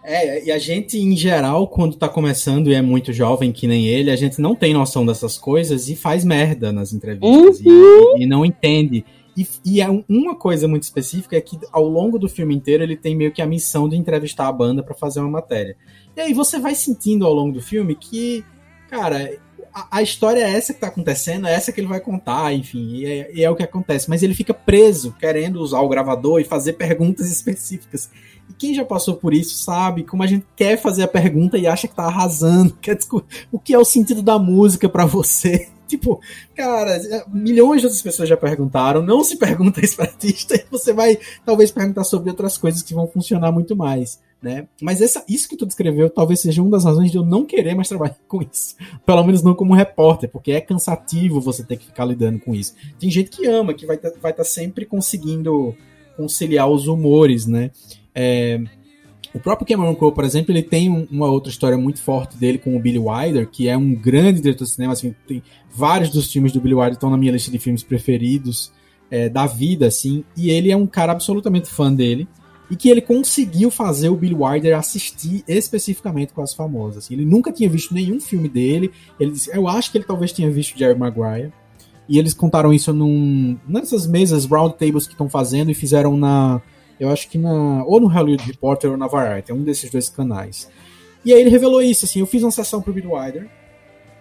É, e a gente, em geral, quando tá começando e é muito jovem, que nem ele, a gente não tem noção dessas coisas e faz merda nas entrevistas. Uhum. E, e, não entende. E, e é uma coisa muito específica é que ao longo do filme inteiro ele tem meio que a missão de entrevistar a banda para fazer uma matéria. E aí você vai sentindo ao longo do filme que, cara, a, história é essa que tá acontecendo, é essa que ele vai contar, enfim, e é, e é o que acontece. Mas ele fica preso, querendo usar o gravador e fazer perguntas <laughs> específicas. E quem já passou por isso sabe como a gente quer fazer a pergunta e acha que tá arrasando. <laughs> Quer o que é o sentido da música para você? <laughs> Tipo, cara, milhões de outras pessoas já perguntaram. Não se pergunta isso pra artista e você vai talvez perguntar sobre outras coisas que vão funcionar muito mais. Né? Mas essa, isso que tu descreveu talvez seja uma das razões de eu não querer mais trabalhar <laughs> com isso. Pelo menos não como repórter, porque é cansativo você ter que ficar lidando com isso. Tem gente que ama, que vai estar tá, vai tá sempre conseguindo conciliar os humores, né? É, o próprio Cameron Crowe, por exemplo, ele tem uma outra história muito forte dele com o Billy Wilder, que é um grande diretor de cinema. Assim, tem vários dos filmes do Billy Wilder estão na minha lista de filmes preferidos é, da vida, assim. E ele é um cara absolutamente fã dele e que ele conseguiu fazer o Billy Wilder assistir especificamente com as famosas. Ele nunca tinha visto nenhum filme dele. Ele disse, eu acho que ele talvez tenha visto Jerry Maguire. E eles contaram isso num, nessas mesas round tables que estão fazendo e fizeram na eu acho que na. Ou no Hollywood Reporter ou na Variety, é um desses dois canais. E aí ele revelou isso, assim, eu fiz uma sessão pro Bidwider.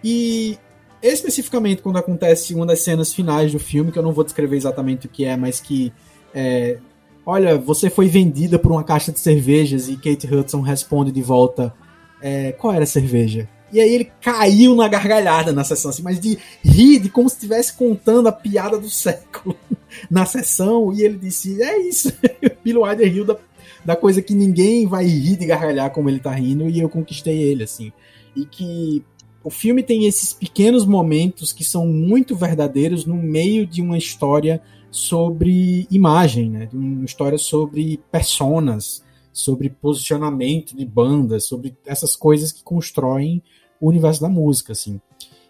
E especificamente quando acontece uma das cenas finais do filme, que eu não vou descrever exatamente o que é, mas que. É, olha, você foi vendida por uma caixa de cervejas e Kate Hudson responde de volta: é, qual era a cerveja? E aí ele caiu na gargalhada na sessão, assim, mas de rir, de como se estivesse contando a piada do século <laughs> na sessão. E ele disse: É isso. <laughs> Bill Wilder riu da, da coisa que ninguém vai rir de gargalhar como ele tá rindo, e eu conquistei ele, assim. E que o filme tem esses pequenos momentos que são muito verdadeiros no meio de uma história sobre imagem, né? Uma história sobre personas, sobre posicionamento de bandas, sobre essas coisas que constroem o universo da música, assim.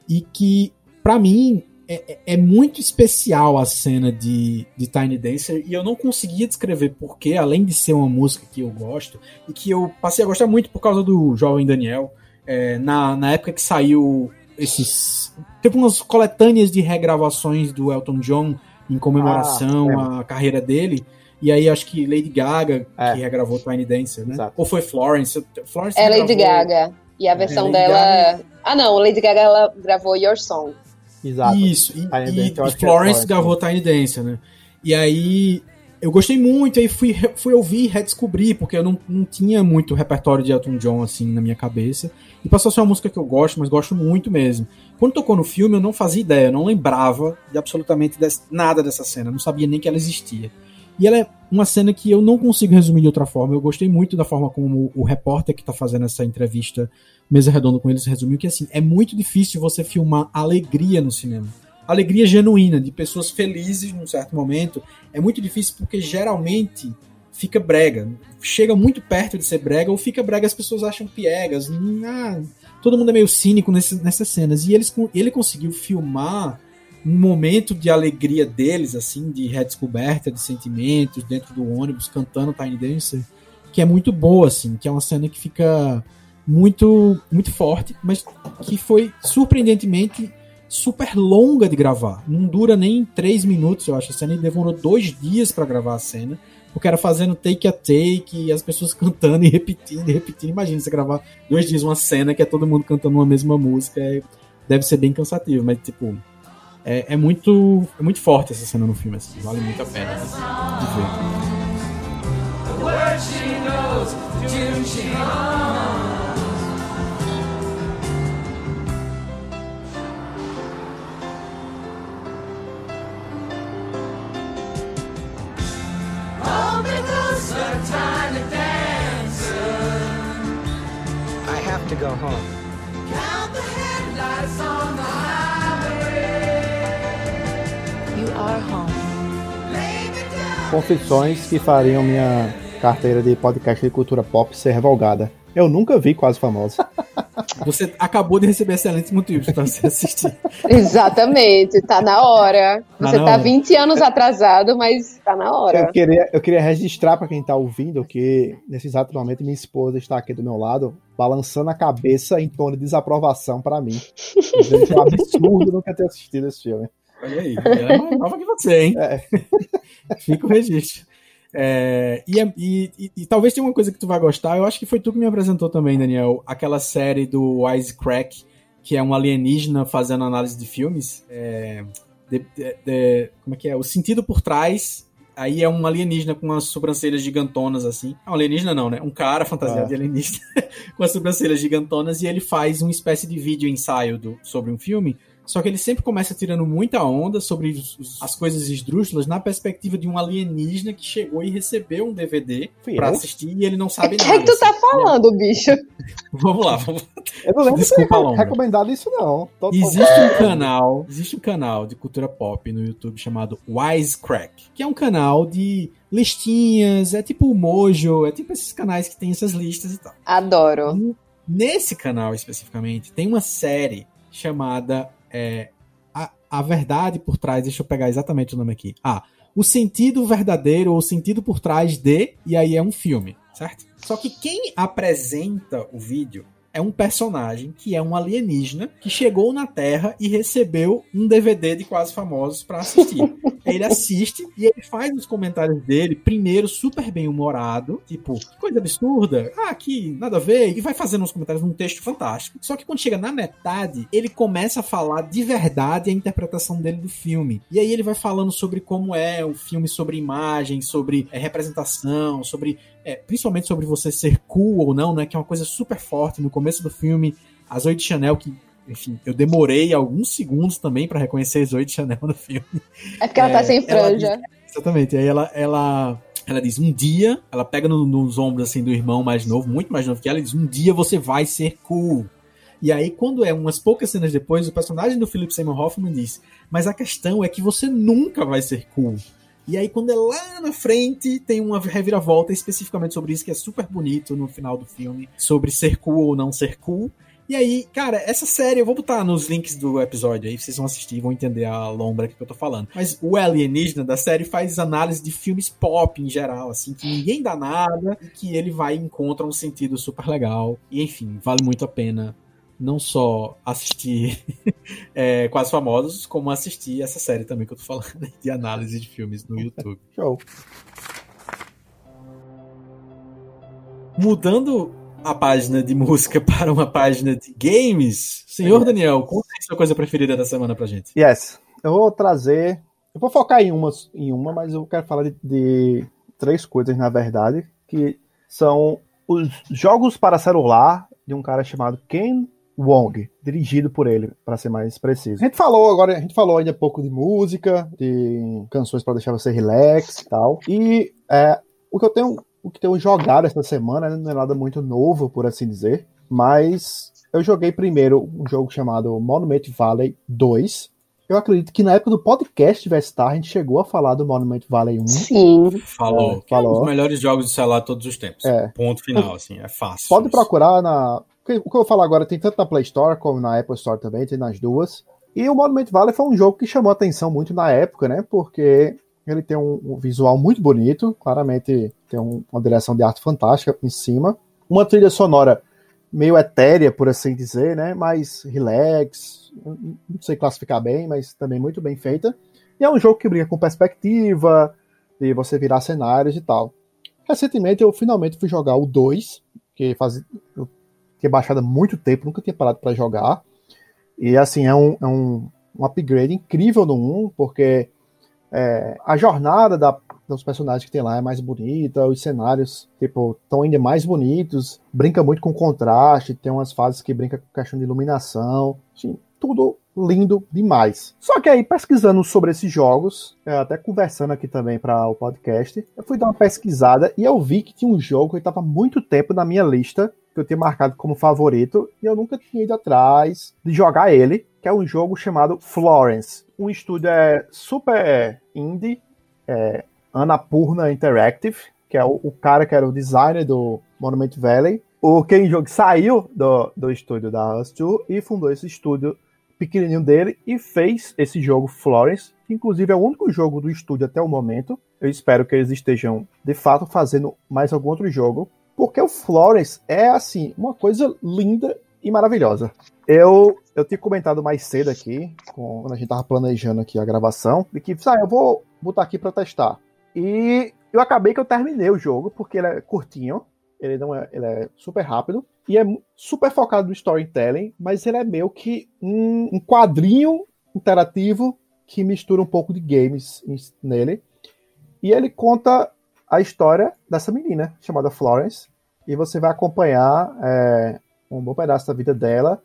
E que, para mim, é, é, muito especial a cena de, de Tiny Dancer e eu não conseguia descrever porquê, além de ser uma música que eu gosto e que eu passei a gostar muito por causa do Jovem Daniel. É, na, na época que saiu esses. Teve umas coletâneas de regravações do Elton John em comemoração ah, é. à carreira dele. E aí acho que Lady Gaga é. que regravou Tiny Dancer, né? Exato. Ou foi Florence? Florence é Lady Gaga. E a versão é, dela. Gaga. Ah, não, Lady Gaga ela gravou Your Song. Exato. Isso. E, e, e Florence, Florence gravou Tiny Dancer, né? E aí eu gostei muito, aí fui, fui ouvir e redescobrir, porque eu não, não tinha muito repertório de Elton John assim na minha cabeça. E passou a ser uma música que eu gosto, mas gosto muito mesmo. Quando tocou no filme, eu não fazia ideia, eu não lembrava de absolutamente nada dessa cena, não sabia nem que ela existia. E ela é uma cena que eu não consigo resumir de outra forma. Eu gostei muito da forma como o repórter que está fazendo essa entrevista, mesa redonda com eles, resumiu que assim, é muito difícil você filmar alegria no cinema. Alegria genuína, de pessoas felizes num certo momento, é muito difícil porque geralmente fica brega. Chega muito perto de ser brega, ou fica brega as pessoas acham piegas. Ah, todo mundo é meio cínico nesse, nessas cenas. E eles, ele conseguiu filmar um momento de alegria deles, assim, de redescoberta de sentimentos dentro do ônibus, cantando Tiny Dancer, que é muito boa, assim, que é uma cena que fica muito, muito forte, mas que foi surpreendentemente super longa de gravar. Não dura nem três minutos, eu acho. A cena demorou dois dias para gravar a cena, porque era fazendo take a take e as pessoas <laughs> cantando e repetindo e repetindo. Imagina você gravar dois dias uma cena que é todo mundo cantando uma mesma música, é, deve ser bem cansativo, mas tipo é, é, muito, é muito forte essa cena no filme, assim, vale muito a pena de ver. To go home. Count the headlights on the Confissões que fariam minha carteira de podcast de cultura pop ser revogada. Eu nunca vi Quase Famosos. <laughs> Você acabou de receber excelentes motivos para você assistir. <laughs> Exatamente, tá na hora. Tá você tá, tá hora. 20 anos atrasado, mas tá na hora. Eu queria, eu queria registrar para quem tá ouvindo que nesse exato momento minha esposa está aqui do meu lado, balançando a cabeça em tom de desaprovação para mim. Que é um absurdo nunca ter assistido esse filme. Olha aí, ela é mais nova que você, hein? É. <laughs> Fica o registro. É, e, e, e, e, talvez tenha uma coisa que tu vai gostar. Eu acho que foi tu que me apresentou também, Daniel. Aquela série do Wisecrack, que é um alienígena fazendo análise de filmes. É, de, de, de, como é que é? O sentido por trás. Aí é um alienígena com umas sobrancelhas gigantonas, assim. Não, alienígena não, né? Um cara fantasiado ah. de alienígena <laughs> com as sobrancelhas gigantonas e ele faz uma espécie de vídeo ensaio do, sobre um filme só que ele sempre começa tirando muita onda sobre as coisas esdrúxulas na perspectiva de um alienígena que chegou e recebeu um DVD Fui pra eu? assistir e ele não sabe nada. O que, é que tu tá assim, falando, né? bicho? <laughs> Vamos lá, vamos Eu não lembro Desculpa, de ter recomendado isso, não. Tô, tô... Existe um canal, existe um canal de cultura pop no YouTube chamado Wisecrack, que é um canal de listinhas, é tipo o Mojo, é tipo esses canais que tem essas listas e tal. Adoro. Nesse canal especificamente, tem uma série chamada é, a, a verdade por trás, deixa eu pegar exatamente o nome aqui. Ah, o sentido verdadeiro ou o sentido por trás de, e aí é um filme, certo? Só que quem apresenta o vídeo é um personagem que é um alienígena que chegou na Terra e recebeu um DVD de Quase Famosos para assistir. <laughs> ele assiste e ele faz os comentários dele, primeiro super bem humorado, tipo, que coisa absurda, ah, que nada a ver, e vai fazendo uns comentários num texto fantástico. Só que quando chega na metade, ele começa a falar de verdade a interpretação dele do filme. E aí ele vai falando sobre como é o filme sobre imagem, sobre é, representação, sobre é, principalmente sobre você ser cool ou não, né? Que é uma coisa super forte no começo do filme. A Zoe de Chanel, que, enfim, eu demorei alguns segundos também para reconhecer a Zoe de Chanel no filme. É porque ela tá é, sem franja. Diz, exatamente. Aí ela, ela, ela diz: um dia, ela pega no, nos ombros assim do irmão mais novo, muito mais novo que ela, e diz: um dia você vai ser cool. E aí, quando é umas poucas cenas depois, o personagem do Philip Seymour Hoffman diz: Mas a questão é que você nunca vai ser cool. E aí, quando é lá na frente, tem uma reviravolta especificamente sobre isso, que é super bonito no final do filme, sobre ser cool ou não ser cool. E aí, cara, essa série, eu vou botar nos links do episódio aí, vocês vão assistir vão entender a lombra que eu tô falando. Mas o alienígena da série faz análise de filmes pop em geral, assim, que ninguém dá nada e que ele vai e encontra um sentido super legal. E enfim, vale muito a pena não só assistir <laughs> é, Quase Famosos, como assistir essa série também que eu tô falando de análise de filmes no YouTube. <laughs> Show. Mudando a página de música <laughs> para uma página de games, senhor Daniel, qual é a sua coisa preferida da semana pra gente? Yes. Eu vou trazer. Eu vou focar em uma, em uma mas eu quero falar de, de três coisas, na verdade, que são os jogos para celular de um cara chamado Ken Wong, dirigido por ele, para ser mais preciso. A gente falou agora, a gente falou ainda um pouco de música, de canções para deixar você relax e tal. E é, o que eu tenho, o que tenho jogado essa semana não é nada muito novo, por assim dizer, mas eu joguei primeiro um jogo chamado Monument Valley 2. Eu acredito que na época do podcast Vestar a gente chegou a falar do Monument Valley 1. Sim. Falou. É, que é um falou. dos melhores jogos de celular de todos os tempos. É. Ponto final, assim, é fácil. Pode isso. procurar na. O que eu falar agora tem tanto na Play Store como na Apple Store também, tem nas duas. E o Monument Valley foi um jogo que chamou atenção muito na época, né? Porque ele tem um, visual muito bonito, claramente tem um- uma direção de arte fantástica em cima. Uma trilha sonora meio etérea, por assim dizer, né? Mais relax, não sei classificar bem, mas também muito bem feita. E é um jogo que brinca com perspectiva, de você virar cenários e tal. Recentemente eu finalmente fui jogar o 2, que faz, eu tinha baixado há muito tempo, nunca tinha parado para jogar. E assim, é um, é um, um upgrade incrível no 1, porque é, a jornada da- dos personagens que tem lá é mais bonita, os cenários, tipo, estão ainda mais bonitos, brinca muito com contraste, tem umas fases que brinca com questão de iluminação, assim, tudo lindo demais. Só que aí, pesquisando sobre esses jogos, é, até conversando aqui também para o podcast, eu fui dar uma pesquisada e eu vi que tinha um jogo que estava muito tempo na minha lista, que eu tinha marcado como favorito, e eu nunca tinha ido atrás de jogar ele, que é um jogo chamado Florence. Um estúdio é, super indie, é, Annapurna Interactive, que é o, o cara que era o designer do Monument Valley. O Ken Jong saiu do, do estúdio da Us2 e fundou esse estúdio pequenininho dele e fez esse jogo Florence, que inclusive é o único jogo do estúdio até o momento. Eu espero que eles estejam de fato fazendo mais algum outro jogo, porque o Florence é assim, uma coisa linda e maravilhosa. Eu, eu tinha comentado mais cedo aqui, com- quando a gente tava planejando aqui a gravação, de que, sabe, eu vou botar aqui pra testar. E eu acabei que eu terminei o jogo, porque ele é curtinho, ele não é, ele é super rápido, e é super focado no storytelling, mas ele é meio que um, um quadrinho interativo que mistura um pouco de games nele. E ele conta a história dessa menina, chamada Florence, e você vai acompanhar é, um bom pedaço da vida dela.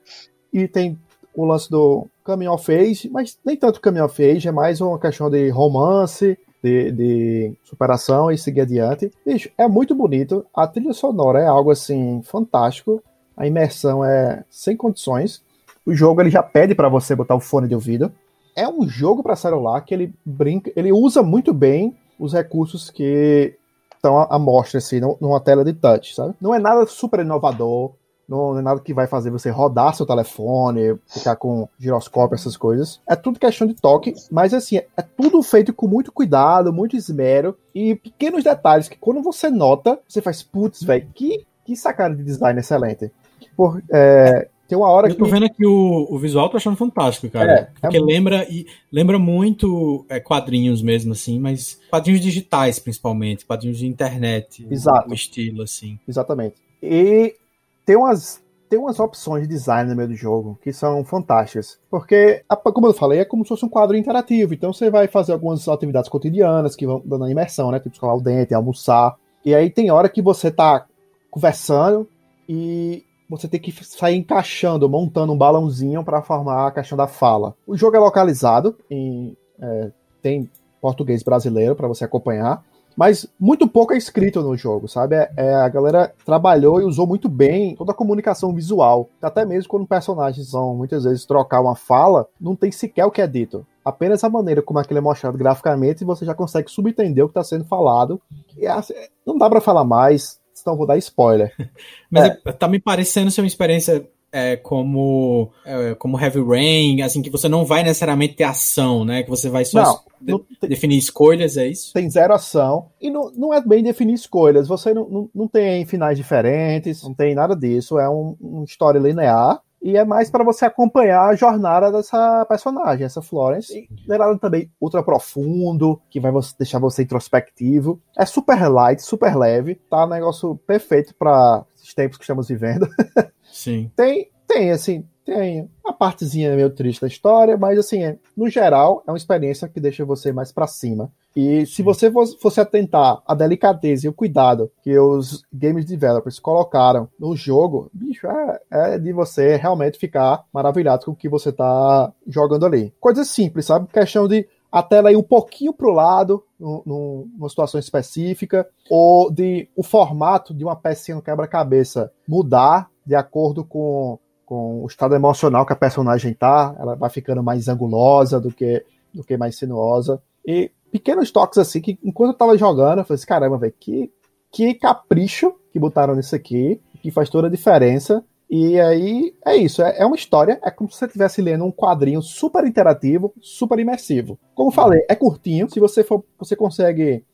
E tem o lance do coming of age, mas nem tanto coming of age, é mais uma questão de romance, de, de superação e seguir adiante. Bicho, é muito bonito. A trilha sonora é algo assim fantástico. A imersão é sem condições. O jogo ele já pede para você botar o fone de ouvido. É um jogo para celular que ele brinca, ele usa muito bem os recursos que estão à mostra assim, nu- numa tela de touch, sabe? Não é nada super inovador, não é nada que vai fazer você rodar seu telefone, ficar com giroscópio, essas coisas. É tudo questão de toque, mas assim, é tudo feito com muito cuidado, muito esmero e pequenos detalhes que quando você nota, você faz, putz, velho, que, que sacada de design excelente. Por, é, tem uma hora Eu tô que. vendo aqui o, o visual, tô achando fantástico, cara. É, porque é- lembra e lembra muito é, quadrinhos mesmo, assim, mas quadrinhos digitais, principalmente, quadrinhos de internet. Exato. Estilo, assim. Exatamente. E tem umas, tem umas opções de design no meio do jogo que são fantásticas. Porque, como eu falei, é como se fosse um quadro interativo. Então você vai fazer algumas atividades cotidianas que vão dando a imersão, né? Tipo escovar o dente, almoçar. E aí tem hora que você tá conversando e você tem que sair encaixando, montando um balãozinho para formar a questão da fala. O jogo é localizado em é, tem português brasileiro para você acompanhar. Mas muito pouco é escrito no jogo, sabe? É, é, a galera trabalhou e usou muito bem toda a comunicação visual. Até mesmo quando personagens vão muitas vezes trocar uma fala, não tem sequer o que é dito. apenas a maneira como aquilo é mostrado graficamente, você já consegue subentender o que está sendo falado. E assim, não dá para falar mais, senão vou dar spoiler. <laughs> Mas é. tá me parecendo ser uma experiência é, como, é, como Heavy Rain, assim, que você não vai necessariamente ter ação, né? Que você vai só Não, de- não tem- definir escolhas, é isso? tem zero ação e não, não é bem definir escolhas. Você não, não, não tem finais diferentes, não tem nada disso. É um, uma história linear e é mais para você acompanhar a jornada dessa personagem, essa Florence. E nada também ultra profundo, que vai deixar você introspectivo. É super light, super leve, tá um negócio perfeito para os tempos que estamos vivendo. <laughs> Sim. Tem, tem, assim, tem uma partezinha meio triste da história, mas, assim, é- no geral, é uma experiência que deixa você mais pra cima. E se você fosse, atentar a delicadeza e o cuidado que os games developers colocaram no jogo, bicho, é, é de você realmente ficar maravilhado com o que você tá jogando ali. Coisa simples, sabe? Questão de a tela ir um pouquinho pro lado, num- num- numa situação específica, ou de o formato de uma pecinha no quebra-cabeça mudar de acordo com, com o estado emocional que a personagem tá, ela vai ficando mais angulosa do que, do que mais sinuosa. E pequenos toques assim, que enquanto eu tava jogando, eu falei assim, caramba, velho, que, que capricho que botaram nisso aqui, que faz toda a diferença. E aí é isso, é, é uma história, é como se você estivesse lendo um quadrinho super interativo, super imersivo. Como falei, é curtinho, se você for, você consegue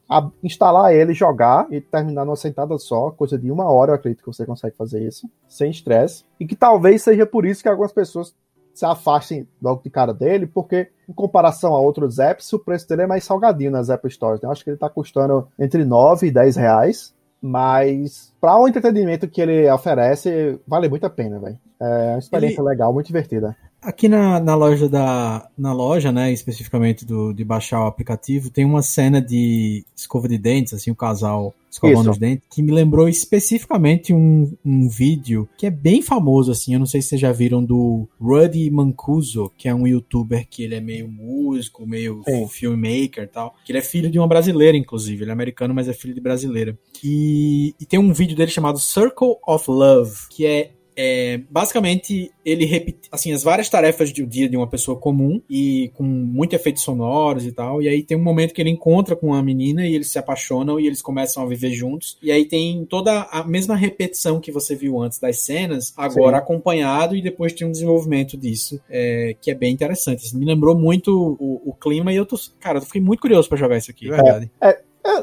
instalar ele, jogar e terminar numa sentada só, coisa de uma hora, eu acredito que você consegue fazer isso, sem estresse. E que talvez seja por isso que algumas pessoas se afastem logo de cara dele, porque em comparação a outros apps, o preço dele é mais salgadinho nas App Stores. né? Eu acho que ele tá custando entre 9 e 10 reais. Mas para o entretenimento que ele oferece, vale muito a pena, velho. É uma experiência legal, muito divertida. Aqui na, na loja da. Na loja, né, especificamente do, de baixar o aplicativo, tem uma cena de escova de dentes, assim, o casal escovando Isso. os dentes, que me lembrou especificamente um, um vídeo que é bem famoso, assim, eu não sei se vocês já viram do Ruddy Mancuso, que é um youtuber que ele é meio músico, meio Sim. filmmaker e tal. Que ele é filho de uma brasileira, inclusive. Ele é americano, mas é filho de brasileira. E, e tem um vídeo dele chamado Circle of Love, que é é, basicamente ele repete assim as várias tarefas do dia de uma pessoa comum e com muito efeitos sonoros e tal. E aí tem um momento que ele encontra com uma menina e eles se apaixonam e eles começam a viver juntos. E aí tem toda a mesma repetição que você viu antes das cenas agora Sim. acompanhado e depois tem um desenvolvimento disso é, que é bem interessante. Isso me lembrou muito o, o clima e eu tô cara eu fiquei muito curioso pra jogar isso aqui. De verdade. É,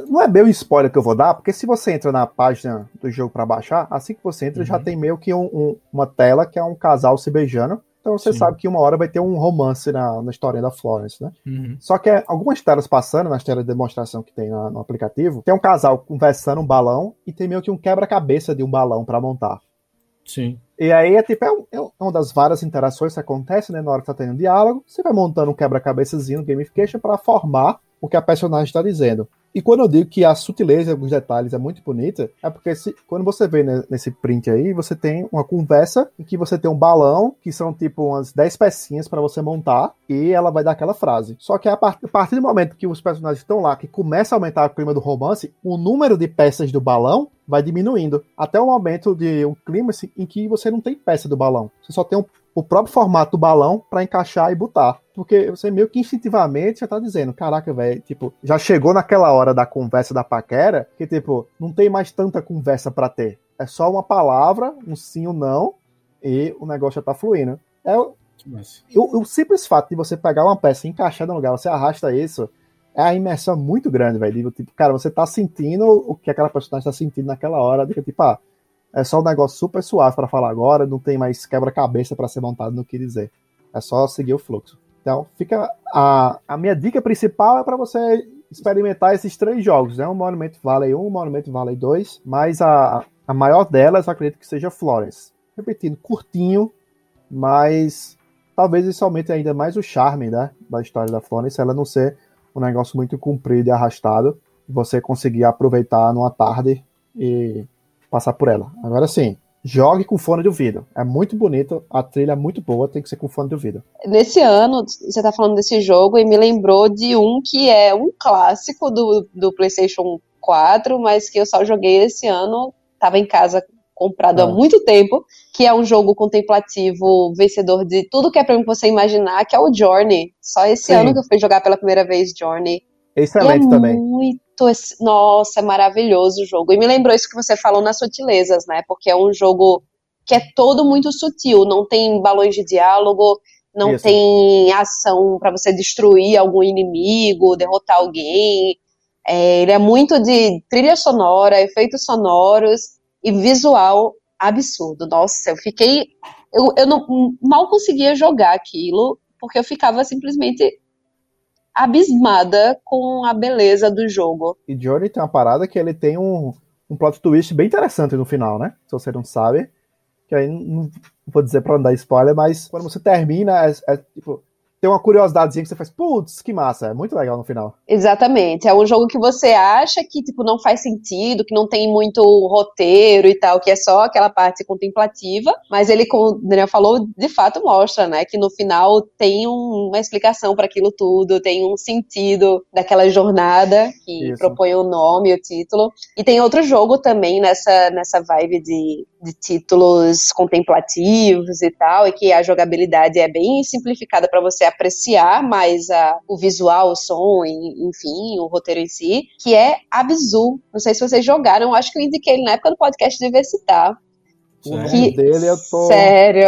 não é bem o spoiler que eu vou dar, porque se você entra na página do jogo para baixar, assim que você entra, Uhum. já tem meio que um- um- uma tela que é um casal se beijando. Então você Sim. sabe que uma hora vai ter um romance na, na história da Florence, né? Uhum. Só que é, algumas telas passando, nas telas de demonstração que tem na- no aplicativo, tem um casal conversando um balão e tem meio que um quebra-cabeça de um balão para montar. sim E aí é tipo, é, um- é uma das várias interações que acontecem, né? Na hora que tá tendo um diálogo, você vai montando um quebra-cabeçazinho no gamification para formar o que a personagem está dizendo. E quando eu digo que a sutileza dos detalhes é muito bonita, é porque se- quando você vê ne- nesse print aí, você tem uma conversa em que você tem um balão, que são tipo umas 10 pecinhas para você montar, e ela vai dar aquela frase. Só que a, par- a partir do momento que os personagens estão lá, que começa a aumentar o clima do romance, o número de peças do balão vai diminuindo. Até o momento de um clima em que você não tem peça do balão. Você só tem um- o próprio formato do balão para encaixar e botar. Porque você meio que instintivamente já tá dizendo, caraca, velho, tipo, já chegou naquela hora da conversa da paquera, que tipo, não tem mais tanta conversa para ter. É só uma palavra, um sim ou não, e o negócio já tá fluindo. É, o, o- o simples fato de você pegar uma peça e encaixar no lugar, você arrasta isso, é a imersão muito grande, velho. Tipo, cara, você tá sentindo o que aquela personagem tá sentindo naquela hora, de que, tipo, ah, é só um negócio super suave para falar agora, não tem mais quebra-cabeça para ser montado no que dizer. É só seguir o fluxo. Então, fica a, a minha dica principal é para você experimentar esses três jogos, né? O Monument Valley 1, o Monument Valley 2, mas a, a maior delas eu acredito que seja Florence. Repetindo, curtinho, mas talvez isso aumente ainda mais o charme né, da história da Florence, ela não ser um negócio muito comprido e arrastado, você conseguir aproveitar numa tarde e passar por ela. Agora sim, jogue com fone de ouvido. É muito bonito, a trilha é muito boa, tem que ser com fone de ouvido. Nesse ano, você tá falando desse jogo e me lembrou de um que é um clássico do, do PlayStation 4, mas que eu só joguei esse ano. Tava em casa comprado há Ah. muito tempo, que é um jogo contemplativo, vencedor de tudo que é prêmio que você imaginar, que é o Journey. Só esse Sim. ano que eu fui jogar pela primeira vez Journey. Excelente e é também. muito. Ex- Nossa, é maravilhoso o jogo. E me lembrou isso que você falou nas sutilezas, né? Porque é um jogo que é todo muito sutil. Não tem balões de diálogo, não Isso. tem ação pra você destruir algum inimigo, derrotar alguém. É, ele é muito de trilha sonora, efeitos sonoros e visual absurdo. Nossa, eu fiquei. Eu, eu não, mal conseguia jogar aquilo, porque eu ficava simplesmente abismada com a beleza do jogo. E Journey tem uma parada que ele tem um, um plot twist bem interessante no final, né? Se você não sabe. Que aí não, vou dizer pra não dar spoiler, mas quando você termina, é, é, tipo, tem uma curiosidadezinha que você faz, putz, que massa, é muito legal no final. Exatamente. É um jogo que você acha que tipo não faz sentido, que não tem muito roteiro e tal, que é só aquela parte contemplativa, mas ele, como o Daniel falou, de fato mostra, né, que no final tem um- uma explicação para aquilo tudo, tem um sentido daquela jornada que Isso. propõe o nome, o título. E tem outro jogo também nessa nessa vibe de, de títulos contemplativos e tal, e que a jogabilidade é bem simplificada para você apreciar mais a, o visual, o som, e, enfim, o roteiro em si, que é Abzu. Não sei se vocês jogaram, acho que eu indiquei ele na época do podcast Diversitar. O nome Que- dele eu tô, Sério.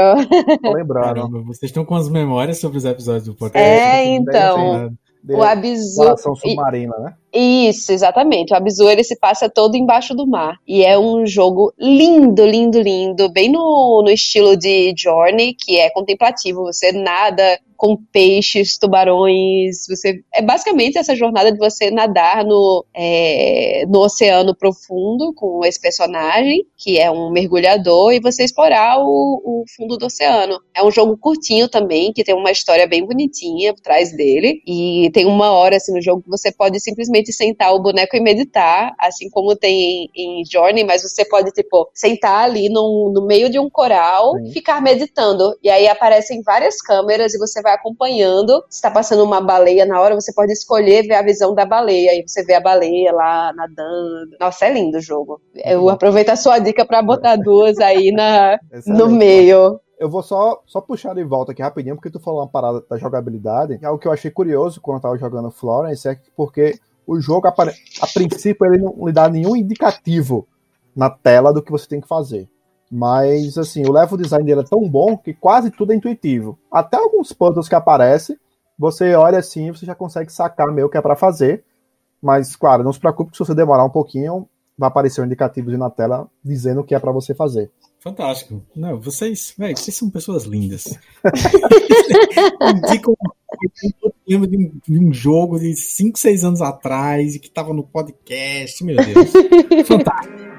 tô lembrando. Caramba, vocês estão com as memórias sobre os episódios do podcast. É, então. O Abzu. exploração e- submarina, né? Isso, exatamente. O Abzu ele se passa todo embaixo do mar. E é um jogo lindo, lindo, lindo. Bem no, no estilo de Journey, que é contemplativo. Você nada com peixes, tubarões. Você É basicamente essa jornada de você nadar no, é, no oceano profundo com esse personagem, que é um mergulhador, e você explorar o, o fundo do oceano. É um jogo curtinho também, que tem uma história bem bonitinha por trás dele. E tem uma hora assim, no jogo que você pode simplesmente sentar o boneco e meditar, assim como tem em, em Journey, mas você pode, tipo, sentar ali num- no meio de um coral e ficar meditando. E aí aparecem várias câmeras e você vai acompanhando. Se tá passando uma baleia na hora, você pode escolher ver a visão da baleia. Aí você vê a baleia lá nadando. Nossa, é lindo o jogo. Eu bom. aproveito a sua dica pra botar duas aí na, <laughs> no Excelente. meio. Eu vou só, só puxar de volta aqui rapidinho, porque tu falou uma parada da jogabilidade. que é Algo que eu achei curioso quando eu tava jogando Florence é que porque o jogo, apare- a princípio, ele não lhe dá nenhum indicativo na tela do que você tem que fazer. Mas, assim, o level design dele é tão bom que quase tudo é intuitivo. Até alguns puzzles que aparecem, você olha assim você já consegue sacar meio que é pra fazer. Mas, claro, não se preocupe que se você demorar um pouquinho, vai aparecer um indicativo na tela dizendo o que é pra você fazer. Fantástico. Não, vocês, velho, vocês são pessoas lindas. <laughs> Indicam lembro de um, de um jogo de 5, 6 anos atrás e que tava no podcast, meu Deus. <laughs> Fantástico.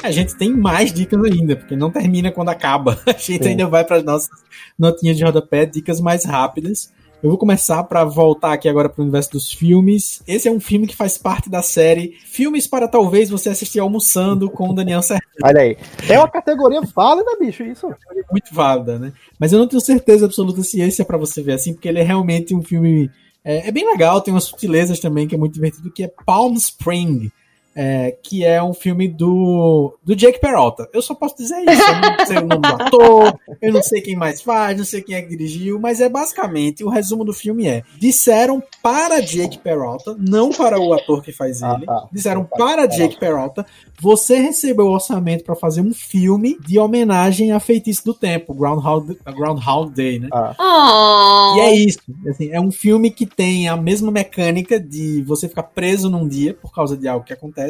A gente tem mais dicas ainda, porque não termina quando acaba. <laughs> A gente Sim. ainda vai para as nossas notinhas de rodapé, dicas mais rápidas. Eu vou começar para voltar aqui agora para o universo dos filmes. Esse é um filme que faz parte da série Filmes para talvez você assistir almoçando com o Daniel Serrano. Olha aí. É uma categoria válida, bicho, isso. muito válida, né? Mas eu não tenho certeza absoluta se esse é pra você ver assim, porque ele é realmente um filme. É, é bem legal, tem umas sutilezas também que é muito divertido, que é Palm Spring. É, que é um filme do, do Jake Peralta. Eu só posso dizer isso. Eu não sei o nome do ator, eu não sei quem mais faz, não sei quem é que dirigiu, mas é basicamente o resumo do filme é: disseram para Jake Peralta, não para o ator que faz Ah, ele, tá. disseram para Jake Peralta, você recebeu o orçamento para fazer um filme de homenagem a Feitiço do Tempo, Groundhog, Groundhog Day, né? Ah, Ah, E é isso. Assim, é um filme que tem a mesma mecânica de você ficar preso num dia por causa de algo que acontece.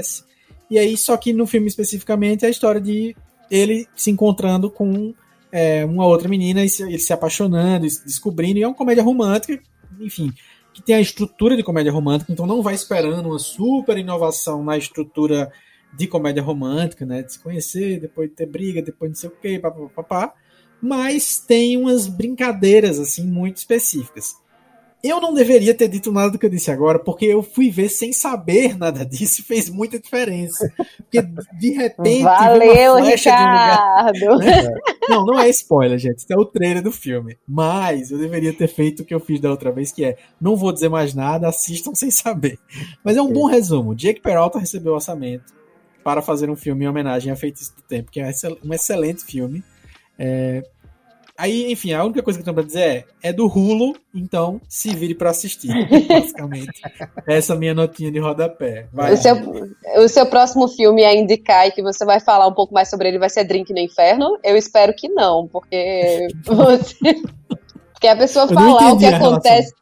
E aí, só que no filme especificamente, é a história de ele se encontrando com é, uma outra menina e se, ele se apaixonando, e se descobrindo. E é uma comédia romântica, enfim, que tem a estrutura de comédia romântica, então não vai esperando uma super inovação na estrutura de comédia romântica, né? De se conhecer, depois de ter briga, depois não sei o quê, papapá. Mas tem umas brincadeiras, assim, muito específicas. Eu não deveria ter dito nada do que eu disse agora, porque eu fui ver sem saber nada <laughs> disso e fez muita diferença. Porque de repente. Valeu, Ricardo! Um lugar, né? Não, não é spoiler, gente. Isso é o trailer do filme. Mas eu deveria ter feito o que eu fiz da outra vez, que é: não vou dizer mais nada, assistam sem saber. Mas é um bom resumo. Jake Peralta recebeu orçamento para fazer um filme em homenagem a Feitiço do Tempo, que é um excelente filme. É, Aí, enfim, a única coisa que eu tenho pra dizer é: é do Rulo, então se vire para assistir. <laughs> Basicamente. Essa minha notinha de rodapé. Vai, o, seu, o seu próximo filme é indicar e que você vai falar um pouco mais sobre ele vai ser Drink no Inferno? Eu espero que não, porque <laughs> você. porque a pessoa falar o que acontece.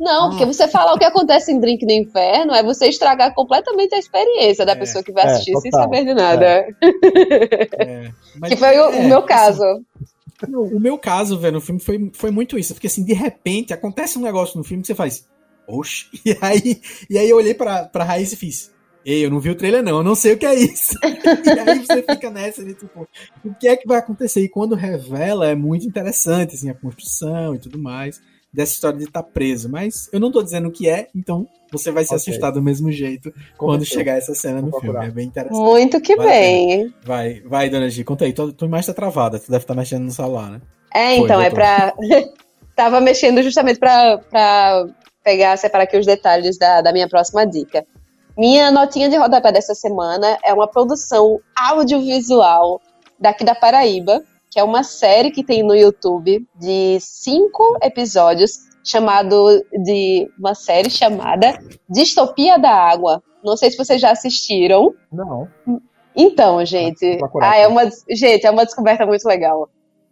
Não, ah. porque você falar o que acontece em Drink no Inferno é você estragar completamente a experiência da é, pessoa que vai é, assistir é, sem saber de nada. É. <laughs> é que foi o, o meu assim, caso. Assim, o meu caso, velho, no filme foi, foi muito isso. Porque assim, de repente, acontece um negócio no filme que você faz. Oxe. <laughs> E aí, e aí eu olhei pra, pra Raíssa e fiz. Ei, eu não vi o trailer, não, eu não sei o que é isso. <laughs> e aí você fica nessa tipo, o que é que vai acontecer? E quando revela, é muito interessante, assim, a construção e tudo mais dessa história de estar tá preso. Mas eu não tô dizendo o que é, então você vai se okay. assustar do mesmo jeito quando chegar essa cena no filme. É bem interessante. Muito que bem. Vai, vai, dona G, conta aí. Tua, tua imagem tá travada, tu deve estar tá mexendo no celular, né? É, então, Foi, é pra. <laughs> Tava mexendo justamente pra, pra pegar, separar aqui os detalhes da, da minha próxima dica. Minha notinha de rodapé dessa semana é uma produção audiovisual daqui da Paraíba, que é uma série que tem no YouTube de cinco episódios, chamado de uma série chamada Distopia da Água. Não sei se vocês já assistiram. Não. Então, gente, ah, é uma, gente, é uma descoberta muito legal.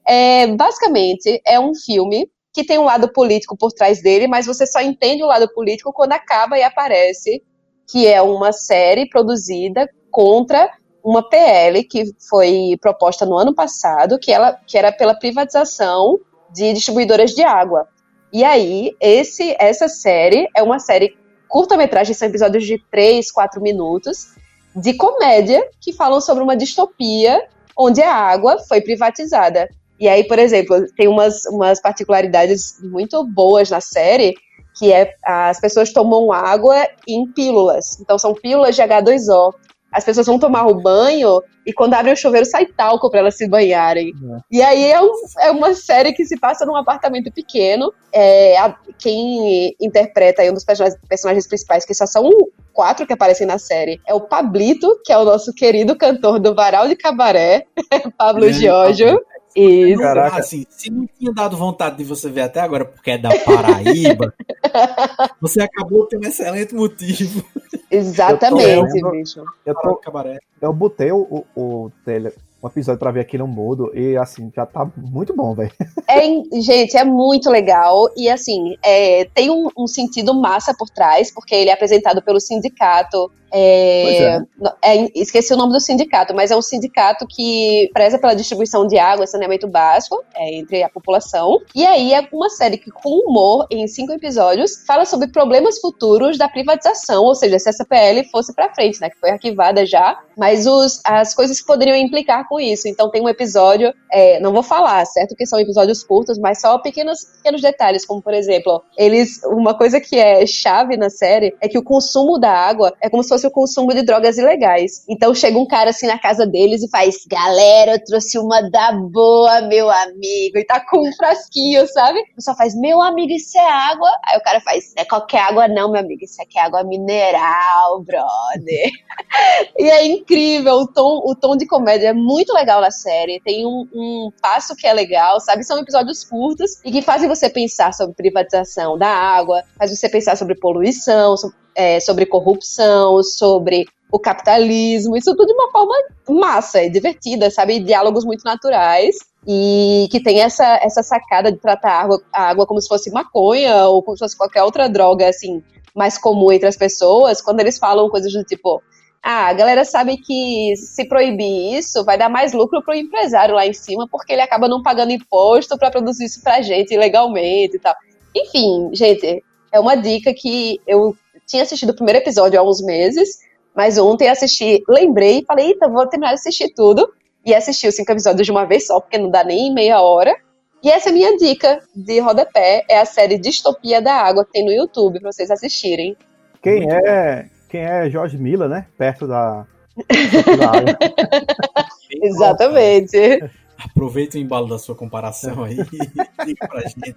É, basicamente, é um filme que tem um lado político por trás dele, mas você só entende o lado político quando acaba e aparece que é uma série produzida contra uma PL que foi proposta no ano passado, que, ela, que era pela privatização de distribuidoras de água. E aí, esse, essa série é uma série curta-metragem, são episódios de 3, 4 minutos, de comédia, que falam sobre uma distopia onde a água foi privatizada. E aí, por exemplo, tem umas, umas particularidades muito boas na série, que é as pessoas tomam água em pílulas. Então, são pílulas de H2O. As pessoas vão tomar o banho e quando abre o chuveiro sai talco para elas se banharem. É. E aí é, um, é, uma série que se passa num apartamento pequeno. É, a, quem interpreta aí um dos personagens, personagens, principais, que só são quatro que aparecem na série, é o Pablito, que é o nosso querido cantor do Varal de Cabaré, <laughs> Pablo é, Giorgio. Isso. Caraca. Assim, se não tinha dado vontade de você ver até agora, porque é da Paraíba, <laughs> você acabou tendo um excelente motivo. Exatamente, eu tô, bicho. Eu, tô, eu botei o, o, o trailer, um episódio pra ver aqui no mudo e assim, já tá muito bom, velho. É, gente, é muito legal e assim, é, tem um, um, sentido massa por trás, porque ele é apresentado pelo sindicato é, é. É, esqueci o nome do sindicato, mas é um sindicato que preza pela distribuição de água e saneamento básico é, entre a população. E aí é uma série que, com humor, em cinco episódios, fala sobre problemas futuros da privatização, ou seja, se essa PL fosse para frente, né, que foi arquivada já, mas os, as coisas que poderiam implicar com isso. Então tem um episódio, é, não vou falar, certo, que são episódios curtos, mas só pequenos, pequenos detalhes, como por exemplo, eles, uma coisa que é chave na série é que o consumo da água é como se fosse fosse o consumo de drogas ilegais. Então chega um cara assim na casa deles e faz: Galera, eu trouxe uma da boa, meu amigo. E tá com um frasquinho, sabe? O pessoal faz: Meu amigo, isso é água. Aí o cara faz: é qualquer água, não, meu amigo. Isso aqui é água mineral, brother. <laughs> e é incrível. O tom, o tom de comédia é muito legal na série. Tem um, um passo que é legal, sabe? São episódios curtos e que fazem você pensar sobre privatização da água, faz você pensar sobre poluição, sobre é, sobre corrupção, sobre o capitalismo, isso tudo de uma forma massa, e divertida, sabe? Diálogos muito naturais e que tem essa, essa sacada de tratar a água, a água como se fosse maconha ou como se fosse qualquer outra droga, assim, mais comum entre as pessoas, quando eles falam coisas do tipo, ah, a galera sabe que se proibir isso vai dar mais lucro pro empresário lá em cima, porque ele acaba não pagando imposto para produzir isso pra gente legalmente e tal. Enfim, gente, é uma dica que eu tinha assistido o primeiro episódio há uns meses, mas ontem assisti, lembrei e falei, eita, vou terminar de assistir tudo. E assisti os cinco episódios de uma vez só, porque não dá nem meia hora. E essa é a minha dica de rodapé, é a série Distopia da Água, que tem no YouTube, pra vocês assistirem. Quem Muito é, quem é Jorge Mila, né? Perto da. <laughs> da água. <laughs> Exatamente. Aproveita o embalo da sua comparação aí e <laughs> diga pra gente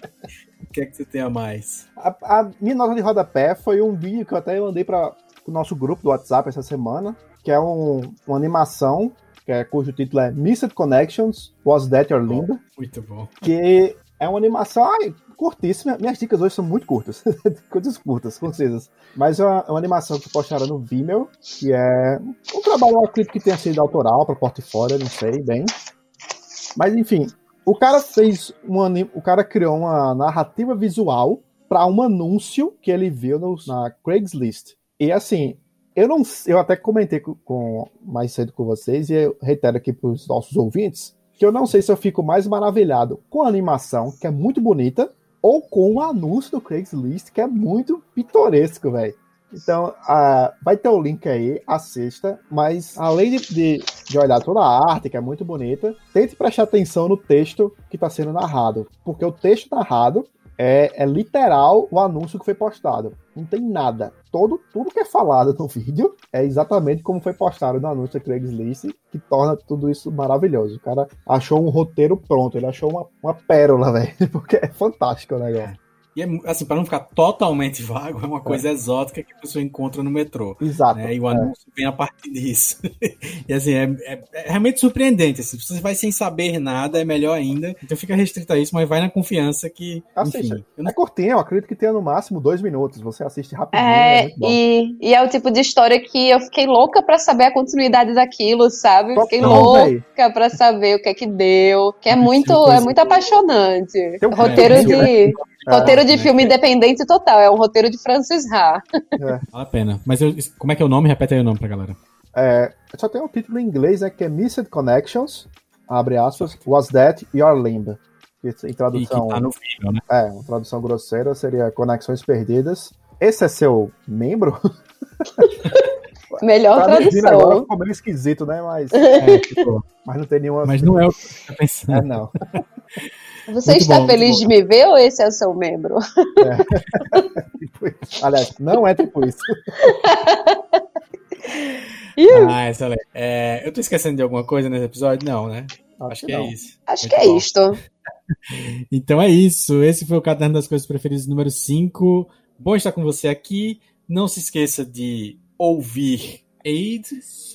o que é que você tem a mais. A, a minha nota de rodapé foi um vídeo que eu até mandei para o nosso grupo do WhatsApp essa semana, que é um, uma animação que é, cujo título é Missed Connections, Was That Your Linda? Muito bom. Que é uma animação ai, curtíssima. Minhas dicas hoje são muito curtas. <laughs> Coisas curtas, concisas. Mas é uma, é uma animação que postaram no Vimeo, que é um trabalho, um clipe que tenha sido autoral para portfólio, não sei bem. Mas enfim, o cara fez um anim... o cara criou uma narrativa visual para um anúncio que ele viu no, na Craigslist. E assim, eu não eu até comentei com, com mais cedo com vocês e eu reitero aqui para os nossos ouvintes que eu não sei se eu fico mais maravilhado com a animação, que é muito bonita, ou com o anúncio do Craigslist, que é muito pitoresco, velho. Então, uh, vai ter o link aí, assista, mas além de, de, de, olhar toda a arte, que é muito bonita, tente prestar atenção no texto que está sendo narrado, porque o texto narrado é, é, literal o anúncio que foi postado. Não tem nada. Todo, tudo que é falado no <laughs> vídeo é exatamente como foi postado no anúncio da Craigslist, que torna tudo isso maravilhoso. O cara achou um roteiro pronto, ele achou uma, uma pérola, <laughs> velho, porque é fantástico o negócio. E é, assim, para não ficar totalmente <laughs> vago, é uma coisa é. exótica que a pessoa encontra no metrô. Exato. Né? E o anúncio é. vem a partir <laughs> disso. e assim, é, é, é, realmente surpreendente. Assim, se você vai sem saber nada, é melhor ainda. Então fica restrito a isso, mas vai na confiança que. Assista. Enfim, não... É curtinho, eu acredito que tenha no máximo dois minutos. Você assiste rapidinho. É, é e, e, é o tipo de história que eu fiquei louca para saber a continuidade daquilo, sabe? Total, fiquei louca para saber o que é que deu. Que é muito, é muito apaixonante. Roteiro de. Roteiro de filme independente total, é um roteiro de Francis Ha. É. <laughs> Vale a pena. Mas eu, como é que é o nome? Repete aí o nome pra galera. É, só tem um título em inglês, é que é Missed Connections, abre aspas, Was That Your Limb? Em tradução. Tá no filme, né? É, uma tradução grosseira seria Conexões Perdidas. Esse é seu membro? <laughs> Melhor tá tradução. Agora ficou meio esquisito, né? Mas, <laughs> é, tipo, mas não tem nenhuma. Mas não é o que você tá pensando. É, não. Você muito está bom, feliz de me ver ou esse é o seu membro? É. <laughs> Aliás, não é tipo isso. <laughs> ah, excelente. É, eu tô esquecendo de alguma coisa nesse episódio? Não, né? Acho, Acho que, é não. é isso. Acho muito que é bom. isto. então é isso. Esse foi o Caderno das Coisas Preferidas número 5. Bom estar com você aqui. Não se esqueça de ouvir Aid.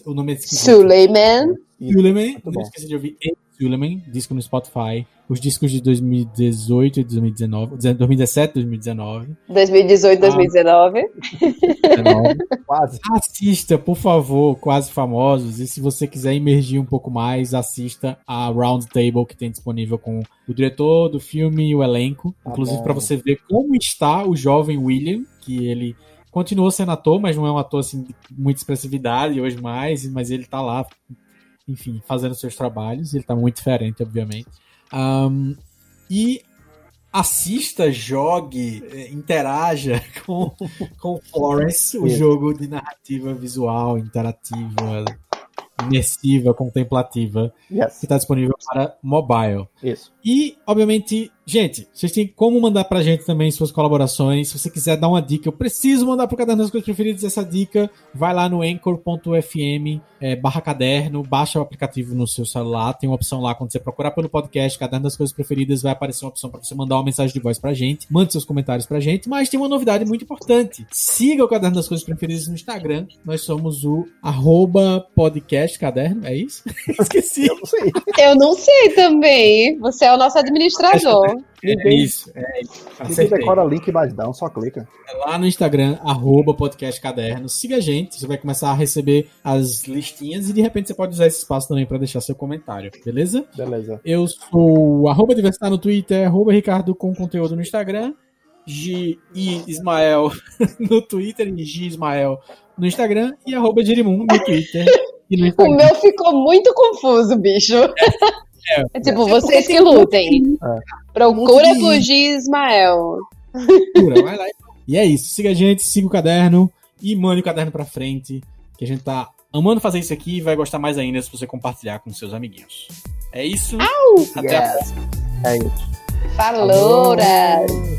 O nome é esquisito. Suleiman. Suleiman. Não esqueça de ouvir Aid Suleiman, disco no Spotify os discos de 2018 e 2019, 2017 2019. 2018 2019. Ah, quase. Assista, por favor, Quase Famosos. E se você quiser emergir um pouco mais, assista a Roundtable que tem disponível com o diretor do filme e o elenco. Tá inclusive para você ver como está o jovem William, que ele continua sendo ator, mas não é um ator assim de muita expressividade hoje mais, mas ele tá lá, enfim, fazendo seus trabalhos. Ele tá muito diferente, obviamente. Um, e assista, jogue, eh, interaja <laughs> com, com Florence, o jogo de narrativa visual, interativa, imersiva, contemplativa, yes. que está disponível para mobile. Isso. E, obviamente, gente, vocês têm como mandar pra gente também suas colaborações. Se você quiser dar uma dica, eu preciso mandar pro Caderno das Coisas Preferidas essa dica, vai lá no anchor.fm é, barra caderno, baixa o aplicativo no seu celular, tem uma opção lá, quando você procurar pelo podcast Caderno das Coisas Preferidas, vai aparecer uma opção para você mandar uma mensagem de voz pra gente, mande seus comentários pra gente, mas tem uma novidade muito importante. Siga o Caderno das Coisas Preferidas no Instagram, nós somos o arroba podcast caderno, é isso? <laughs> Esqueci. Eu não sei. Eu não sei também. Você é o nosso administrador. É, isso, é isso. Você decora o link mais dá, só clica. É lá no Instagram, arroba podcast caderno. Siga a gente, você vai começar a receber as listinhas e de repente você pode usar esse espaço também para deixar seu comentário, beleza? Beleza. Eu sou arroba diversidade no Twitter, arroba Ricardo com conteúdo no Instagram, G e Ismael <laughs> no Twitter e G Ismael no Instagram e arroba Jerimum no Twitter. <laughs> O meu ficou muito confuso, bicho. É, <laughs> é tipo, vocês que lutem. É. Procura por Ismael. Vai lá. E é isso. Siga a gente, siga o caderno e mande o caderno pra frente. Que a gente tá amando fazer isso aqui e vai gostar mais ainda se você compartilhar com seus amiguinhos. É isso. Au! Até yes. a próxima. É isso. Falouras! Falou.